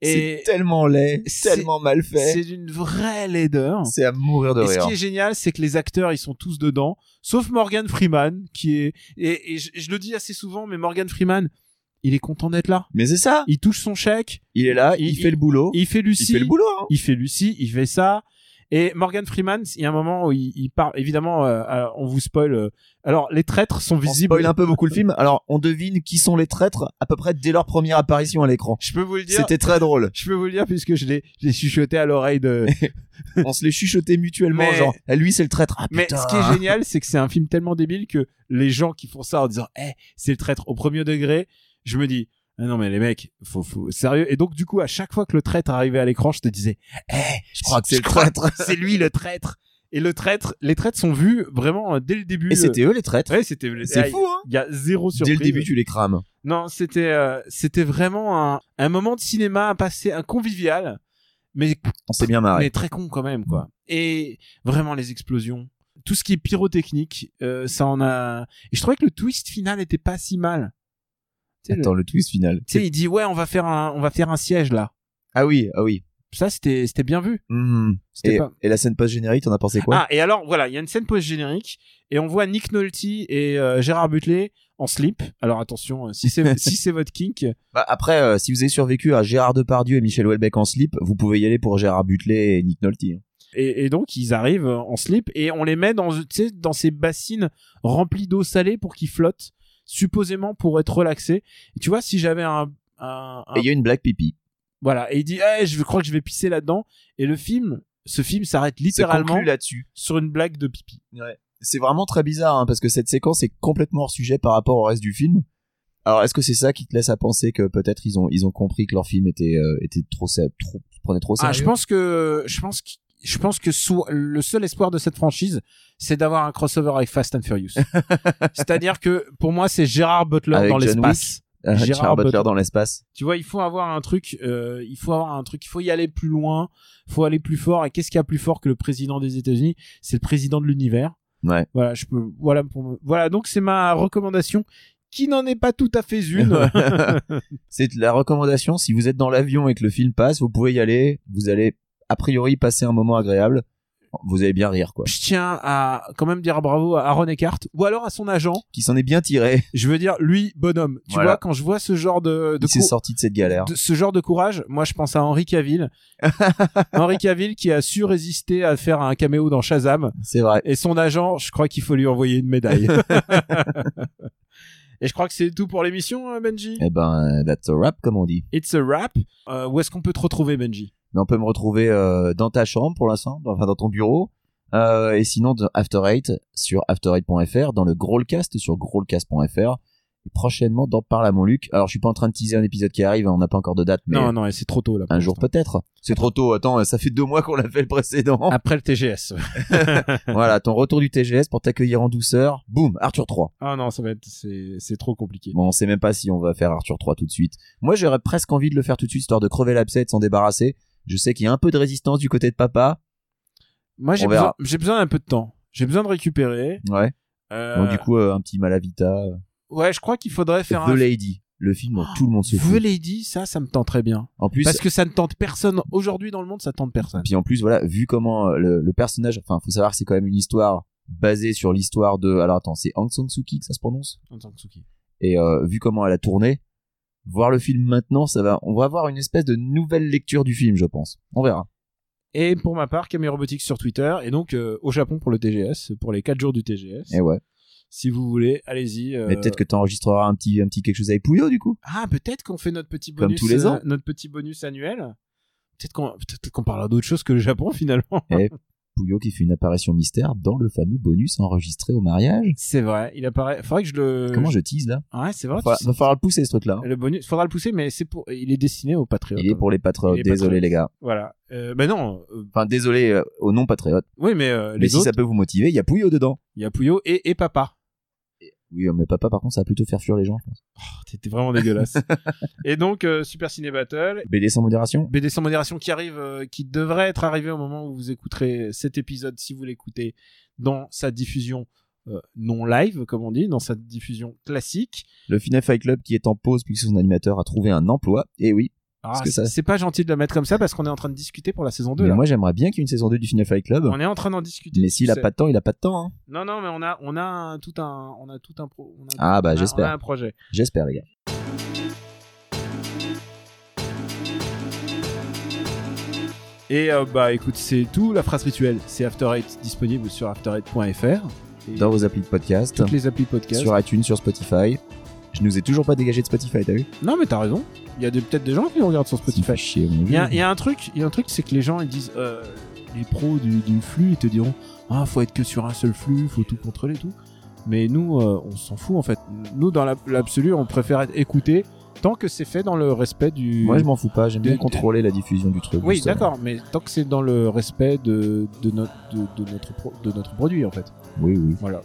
C'est Et tellement laid, tellement mal fait. c'est d'une vraie laideur. C'est à mourir de Et ce rire. qui est génial, c'est que les acteurs, ils sont tous dedans, sauf Morgan Freeman, qui est et, et je, je le dis assez souvent, mais Morgan Freeman, il est content d'être là. Mais c'est ça. Il touche son chèque, Il est là, il, Il- fait le boulot. il fait Il Lucie, fait le boulot. hein. il fait Lucie, il fait ça. Et Morgan Freeman, il y a un moment où il, il part. Évidemment, euh, alors, on vous spoil. euh, alors, les traîtres sont On visibles. spoil un peu beaucoup le film. Alors, on devine qui sont les traîtres à peu près dès leur première apparition à l'écran. Je peux vous le dire. C'était très drôle. Je peux vous le dire puisque je l'ai, je l'ai chuchoté à l'oreille de. [LAUGHS] On se les chuchotait mutuellement, Mais- genre, lui c'est le traître. Ah, Mais ce qui est génial, c'est que c'est un film tellement débile que les gens qui font ça en disant, eh, c'est le traître au premier degré, je me dis, ah non mais les mecs, faut, faut, sérieux. Et donc du coup, à chaque fois que le traître arrivait à l'écran, je te disais, eh, je crois que c'est le traître. c'est lui le traître. Et le traître, les traîtres sont vus vraiment euh, dès le début. Et c'était eux les traîtres. Ouais, c'était. C'est ah, fou, hein Il y a zéro Dès surprise. le début, tu les crames. Non, c'était euh, c'était vraiment un, un moment de cinéma à passer, un convivial, mais On s'est bien marré. mais très con quand même quoi. Et vraiment les explosions, tout ce qui est pyrotechnique, euh, ça en a. Et je trouvais que le twist final était pas si mal. Sais, le- Attends, le twist final. tu sais, il dit ouais, on va faire un on va faire un siège là. Ah oui, ah oui. Ça c'était c'était bien vu. C'était Et, pas. et la scène post-générique, t'en as pensé quoi? Ah et alors voilà, il y a une scène post générique et on voit Nick Nolte et euh, Gérard Butler en slip. Alors attention, euh, si c'est [LAUGHS] si c'est votre kink, Bah, Après, euh, si vous avez survécu à Gérard Depardieu et Michel Houellebecq en slip, vous pouvez y aller pour Gérard Butler et Nick Nolte. hein. Et, et donc ils arrivent en slip et on les met dans dans ces bassines remplies d'eau salée pour qu'ils flottent, supposément pour être relaxés. Et tu vois si j'avais un, un, un- Et il y a une blague pipi. voilà et il dit eh, je crois que je vais pisser là-dedans et le film ce film s'arrête littéralement là-dessus. sur une blague de pipi. C'est vraiment très bizarre hein, parce que cette séquence est complètement hors sujet par rapport au reste du film. Alors est-ce que c'est ça qui te laisse à penser que peut-être ils ont ils ont compris que leur film était euh, était trop prenait trop sérieux Ah je pense que je pense que je pense que le seul espoir de cette franchise, c'est d'avoir un crossover avec Fast and Furious. [LAUGHS] C'est-à-dire que pour moi, c'est Gérard Butler Avec dans l'espace. Euh, Gérard Gérard Butler Butler. dans l'espace. Tu vois, il faut avoir un truc, euh, il faut avoir un truc, il faut y aller plus loin, il faut aller plus fort. Et qu'est-ce qu'il y a plus fort que le président des États-Unis? C'est le président de l'univers. Ouais. Voilà, je peux, voilà, pour voilà. Donc c'est ma recommandation, qui n'en est pas tout à fait une. [LAUGHS] c'est la recommandation. Si vous êtes dans l'avion et que le film passe, vous pouvez y aller. Vous allez a priori passer un moment agréable. Vous allez bien rire quoi. je tiens à quand même dire bravo à Aaron Eckhart ou alors à son agent. Qui s'en est bien tiré. Je veux dire, lui, bonhomme. Tu Voilà. vois, quand je vois ce genre de, de Il s'est sorti de cette galère. de ce genre de courage, moi je pense à Henri Cavill. [LAUGHS] Henri Cavill qui a su résister à faire un caméo dans Shazam. C'est vrai. Et son agent, je crois qu'il faut lui envoyer une médaille. [LAUGHS] Et je crois que c'est tout pour l'émission, euh, Benji. Eh ben, that's a wrap comme on dit. It's a wrap. Euh, où est-ce qu'on peut te retrouver, Benji? Mais on peut me retrouver euh, dans ta chambre pour l'instant, enfin dans ton bureau, euh, et sinon de After Eight sur after8.fr, dans le Growlcast sur growlcast.fr, et prochainement dans Parle à mon Luc. Alors je suis pas en train de teaser un épisode qui arrive, hein, on n'a pas encore de date, mais Non, non, c'est trop tôt là. un jour peut-être. C'est trop tôt, attends, ça fait deux mois qu'on l'a fait le précédent. [LAUGHS] Après le TGS. [LAUGHS] voilà, ton retour du TGS pour t'accueillir en douceur. Boum, Arthur 3. Ah non, ça va être, c'est, c'est trop compliqué. Bon, on sait même pas si on va faire Arthur 3 tout de suite. Moi, j'aurais presque envie de le faire tout de suite, histoire de crever l'abcès et de s'en débarrasser. Je sais qu'il y a un peu de résistance du côté de papa. Moi, j'ai besoin, d'un peu de temps. J'ai besoin de récupérer. Ouais. Euh, Donc, du coup, euh, un petit Malavita. ouais, je crois qu'il faudrait faire The un. Lady. Le film dont tout le monde se The fout. Lady, ça, ça me tente très bien. En plus, Parce que ça ne tente personne. Aujourd'hui, dans le monde, ça tente personne. puis en plus, voilà, vu comment euh, le, le personnage, enfin, faut savoir c'est quand même une histoire basée sur l'histoire de, alors attends, c'est Aung San Suu Kyi que ça se prononce? Et euh, vu comment elle a tourné, voir le film maintenant, ça va, on va avoir une espèce de nouvelle lecture du film, je pense. On verra. Et pour ma part, Camille Robotics sur Twitter. Et donc, euh, au Japon pour le TGS, pour les 4 jours du TGS. Et ouais. Si vous voulez, allez-y. euh, Mais peut-être que t'enregistreras un petit, un petit quelque chose avec Pouillot, du coup. Ah, peut-être qu'on fait notre petit Comme bonus. tous les ans. euh, notre petit bonus annuel. Peut-être qu'on, peut-être qu'on parlera d'autre chose que le Japon, finalement. Et [LAUGHS] Pouillot qui fait une apparition mystère dans le fameux bonus enregistré au mariage. C'est vrai. Il apparaît. Faudrait que je le. Comment je tease là Ouais, c'est vrai. tu va falloir le pousser ce truc-là. Le bonus, faudra le pousser, mais c'est pour. Il est destiné aux patriotes. Il est pour les patriotes. Désolé les gars. Voilà. Euh, ben non. euh, Enfin désolé euh, aux non patriotes. oui, mais euh, Mais les si autres, ça peut vous motiver, il y a Pouillot dedans. il y a Pouillot et, et Papa. Oui, mais papa par contre ça va plutôt faire fuir les gens, je pense. Oh, T'étais vraiment dégueulasse. [LAUGHS] et donc euh, Super Ciné Battle, BD sans modération. BD sans modération qui arrive, euh, qui devrait être arrivé au moment où vous écouterez cet épisode, si vous l'écoutez, dans sa diffusion euh, non live, comme on dit, dans sa diffusion classique. Le Finet Fight Club qui est en pause puisque son animateur a trouvé un emploi. Et oui. Ah, ça- c'est pas gentil de le mettre comme ça parce qu'on est en train de discuter pour la saison 2. mais là. moi j'aimerais bien qu'il y ait une saison 2 du Finet Fight Club. On est en train d'en discuter. Mais s'il a pas de temps, il a pas de temps. Hein. Non, non, mais on a, on a un- tout un, on a tout un pro. on a- Ah, bah, j'espère. On a un projet. J'espère les gars. Et euh, bah écoute, c'est tout. La phrase rituelle, c'est After Eight disponible sur after8.fr. Et Dans vos applis de podcast, toutes les applis podcast. sur iTunes, sur Spotify. Je nous ai toujours pas dégagé de Spotify, t'as vu Non, mais t'as raison. Il y a peut-être des gens qui nous regardent sur Spotify. chier, mon Il y a, il y a un truc, il y a un truc, c'est que les gens ils disent, euh, les pros du, du flux, ils te diront, ah faut être que sur un seul flux, faut tout contrôler et tout. Mais nous, euh, on s'en fout en fait. Nous, dans l'ab- l'absolu, on préfère être écouté tant que c'est fait dans le respect du. Moi, je m'en fous pas. J'aime bien de- contrôler la diffusion du truc. Oui, justement. d'accord, mais tant que c'est dans le respect de, de, notre, de, de notre, pro- de notre produit, en fait. Oui, oui. Voilà.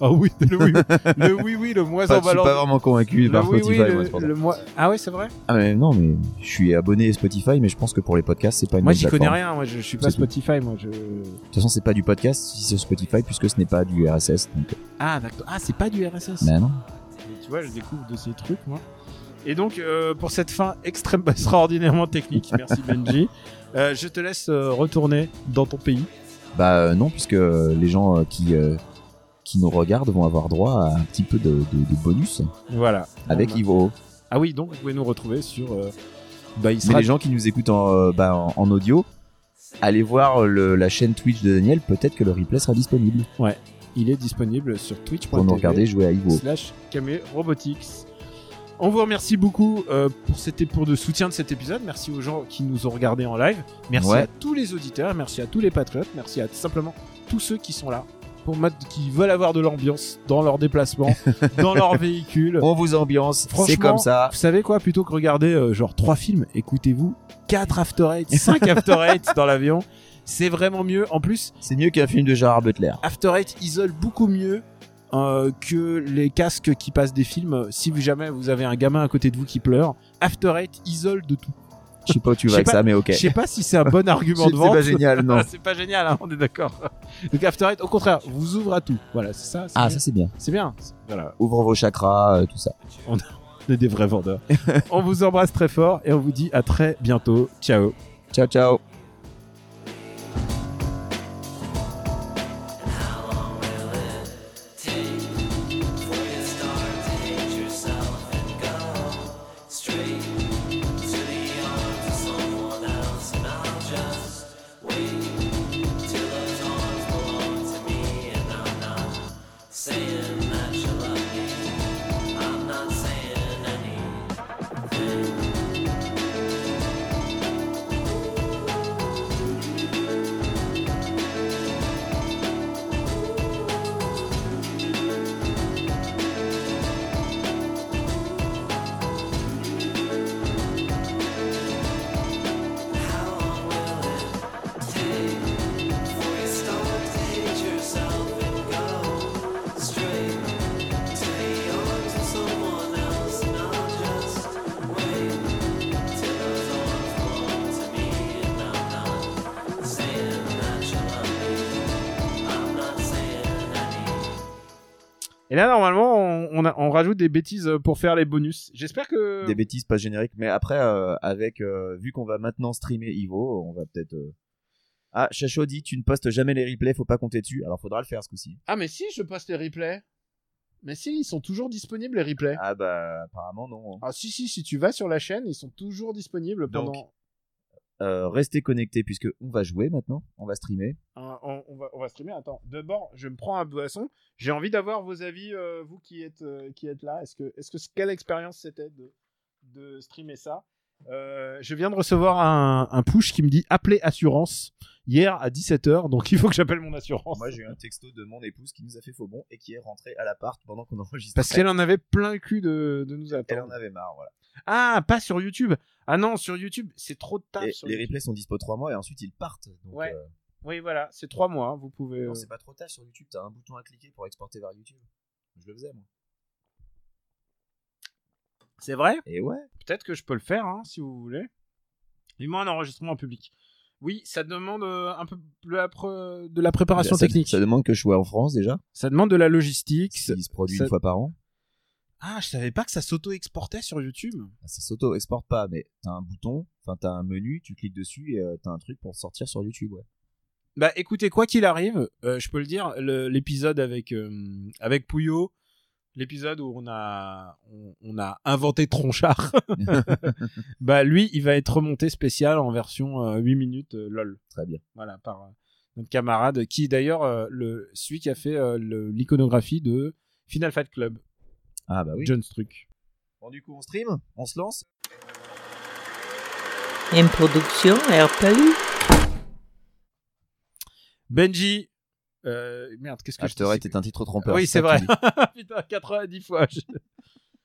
Ah oui, le oui, le oui, oui, le moins en je suis valeur. pas vraiment convaincu par oui, Spotify. oui, le, le Ah ouais, c'est vrai Ah mais non, mais je suis abonné à Spotify, mais je pense que pour les podcasts, c'est pas une Moi, j'y connais rien, moi, je, je suis pas tout. Spotify, moi, je... De toute façon, c'est pas du podcast si c'est Spotify, puisque ce n'est pas du RSS. Donc... Ah, d'accord. Ah, c'est pas du RSS. Mais non. Tu vois, je découvre de ces trucs, moi. Et donc, euh, pour cette fin extrêmement [LAUGHS] extraordinairement technique, merci [LAUGHS] Benji, euh, je te laisse euh, retourner dans ton pays. Bah euh, non, puisque euh, les gens euh, qui euh, qui nous regardent vont avoir droit à un petit peu de, de, de bonus Voilà. avec bah- Ivo. Ah oui, donc vous pouvez nous retrouver sur. euh, bah, il Mais les gens qui nous écoutent en, euh, bah, en, en audio, allez voir le, la chaîne Twitch de Daniel. Peut-être que le replay sera disponible Il est disponible sur Twitch. pour nous regarder jouer à Ivo. slash Camé Robotics. On vous remercie beaucoup euh, pour, cet, pour le soutien de cet épisode. Merci aux gens qui nous ont regardés en live. Merci Ouais. à tous les auditeurs. Merci à tous les patriotes. Merci à simplement tous ceux qui sont là. Pour mettre, qui veulent avoir de l'ambiance dans leurs déplacements, [LAUGHS] dans leur véhicule. On vous ambiance, c'est comme ça. Vous savez quoi Plutôt que regarder euh, genre trois films, écoutez-vous 4 After Eight, [LAUGHS] 5 After Eight dans l'avion. C'est vraiment mieux. En plus, C'est mieux qu'un film de Gérard Butler. After Eight isole beaucoup mieux euh, que les casques qui passent des films. Si vous- jamais vous avez un gamin à côté de vous qui pleure, After Eight isole de tout. Je sais pas où tu vas avec pas- ça, mais ok. Je sais pas si c'est un bon [LAUGHS] argument C'est de vente. pas génial, non. [LAUGHS] c'est pas génial, hein, on est d'accord. Donc After Eight, au contraire, vous ouvre à tout. Voilà, c'est ça. c'est Ah, bien. ça c'est bien. c'est bien. Voilà, Ouvre vos chakras, euh, tout ça. [LAUGHS] on est des vrais vendeurs. on vous embrasse très fort et on vous dit à très bientôt. Ciao. Ciao, ciao. Et là, normalement, on, on, a- on rajoute des bêtises pour faire les bonus. J'espère que. Des bêtises pas génériques, mais après, euh, avec euh, vu qu'on va maintenant streamer Ivo, on va peut-être. euh, Ah, Chacho dit tu ne postes jamais les replays, faut pas compter dessus. Alors faudra le faire ce coup-ci. Ah, mais si, je poste les replays. Mais si, ils sont toujours disponibles, les replays. Ah bah apparemment non. hein. Ah, si, si, si tu vas sur la chaîne, ils sont toujours disponibles Donc, pendant. Euh, restez connectés puisque on va jouer maintenant, on va streamer. Ah, on, va streamer. Attends, d'abord, je me prends un boisson. J'ai envie d'avoir vos avis, euh, vous qui êtes, euh, qui êtes là. Est-ce que, est-ce que quelle expérience c'était de, de streamer ça? Euh, Je viens de recevoir un, un push qui me dit appeler assurance hier à 17h, donc il faut que j'appelle mon assurance. Moi j'ai eu un texto de mon épouse qui nous a fait faux bon et qui est rentrée à l'appart pendant qu'on enregistrait. Parce qu'elle en avait plein le cul de, de nous Elle attendre. en avait marre, voilà. Ah, pas sur YouTube. Ah non, sur YouTube, c'est trop de taf. Et sur les YouTube. replays sont dispo 3 mois et ensuite ils partent. Donc, Ouais. euh, Oui, voilà, c'est trois mois. hein, Vous pouvez. non, euh, c'est pas trop tard sur YouTube, t'as un bouton à cliquer pour exporter vers YouTube. Je le faisais moi. C'est vrai? Et ouais. Peut-être que je peux le faire, hein, si vous voulez. Dis-moi un enregistrement en public. Oui, ça demande euh, un peu de la, de la préparation ça, technique. Ça demande que je sois en France déjà. Ça demande de la logistique. Il se produit ça- une fois par an. Ah, je savais pas que ça s'auto-exportait sur YouTube. Ah, Ça s'auto-exporte pas, mais t'as un bouton, enfin t'as un menu, tu cliques dessus et euh, t'as un truc pour sortir sur YouTube, ouais. Bah écoutez, quoi qu'il arrive, euh, je peux le dire, le- l'épisode avec, avec Pouillot, l'épisode où on a, on, on a inventé Tronchard, [LAUGHS] [LAUGHS] bah lui, il va être remonté spécial en version euh, 8 minutes euh, LOL. Très bien. Voilà, par euh, notre camarade, qui est d'ailleurs euh, le, celui qui a fait euh, l'iconographie de Final Fight Club, Ah bah oui. John Struck. Bon du coup on stream, on se lance. Une production RPU. Benji, euh, merde, qu'est-ce que je After Eight est un titre trompeur. Oui, c'est vrai. [LAUGHS] Putain, 90 fois. je-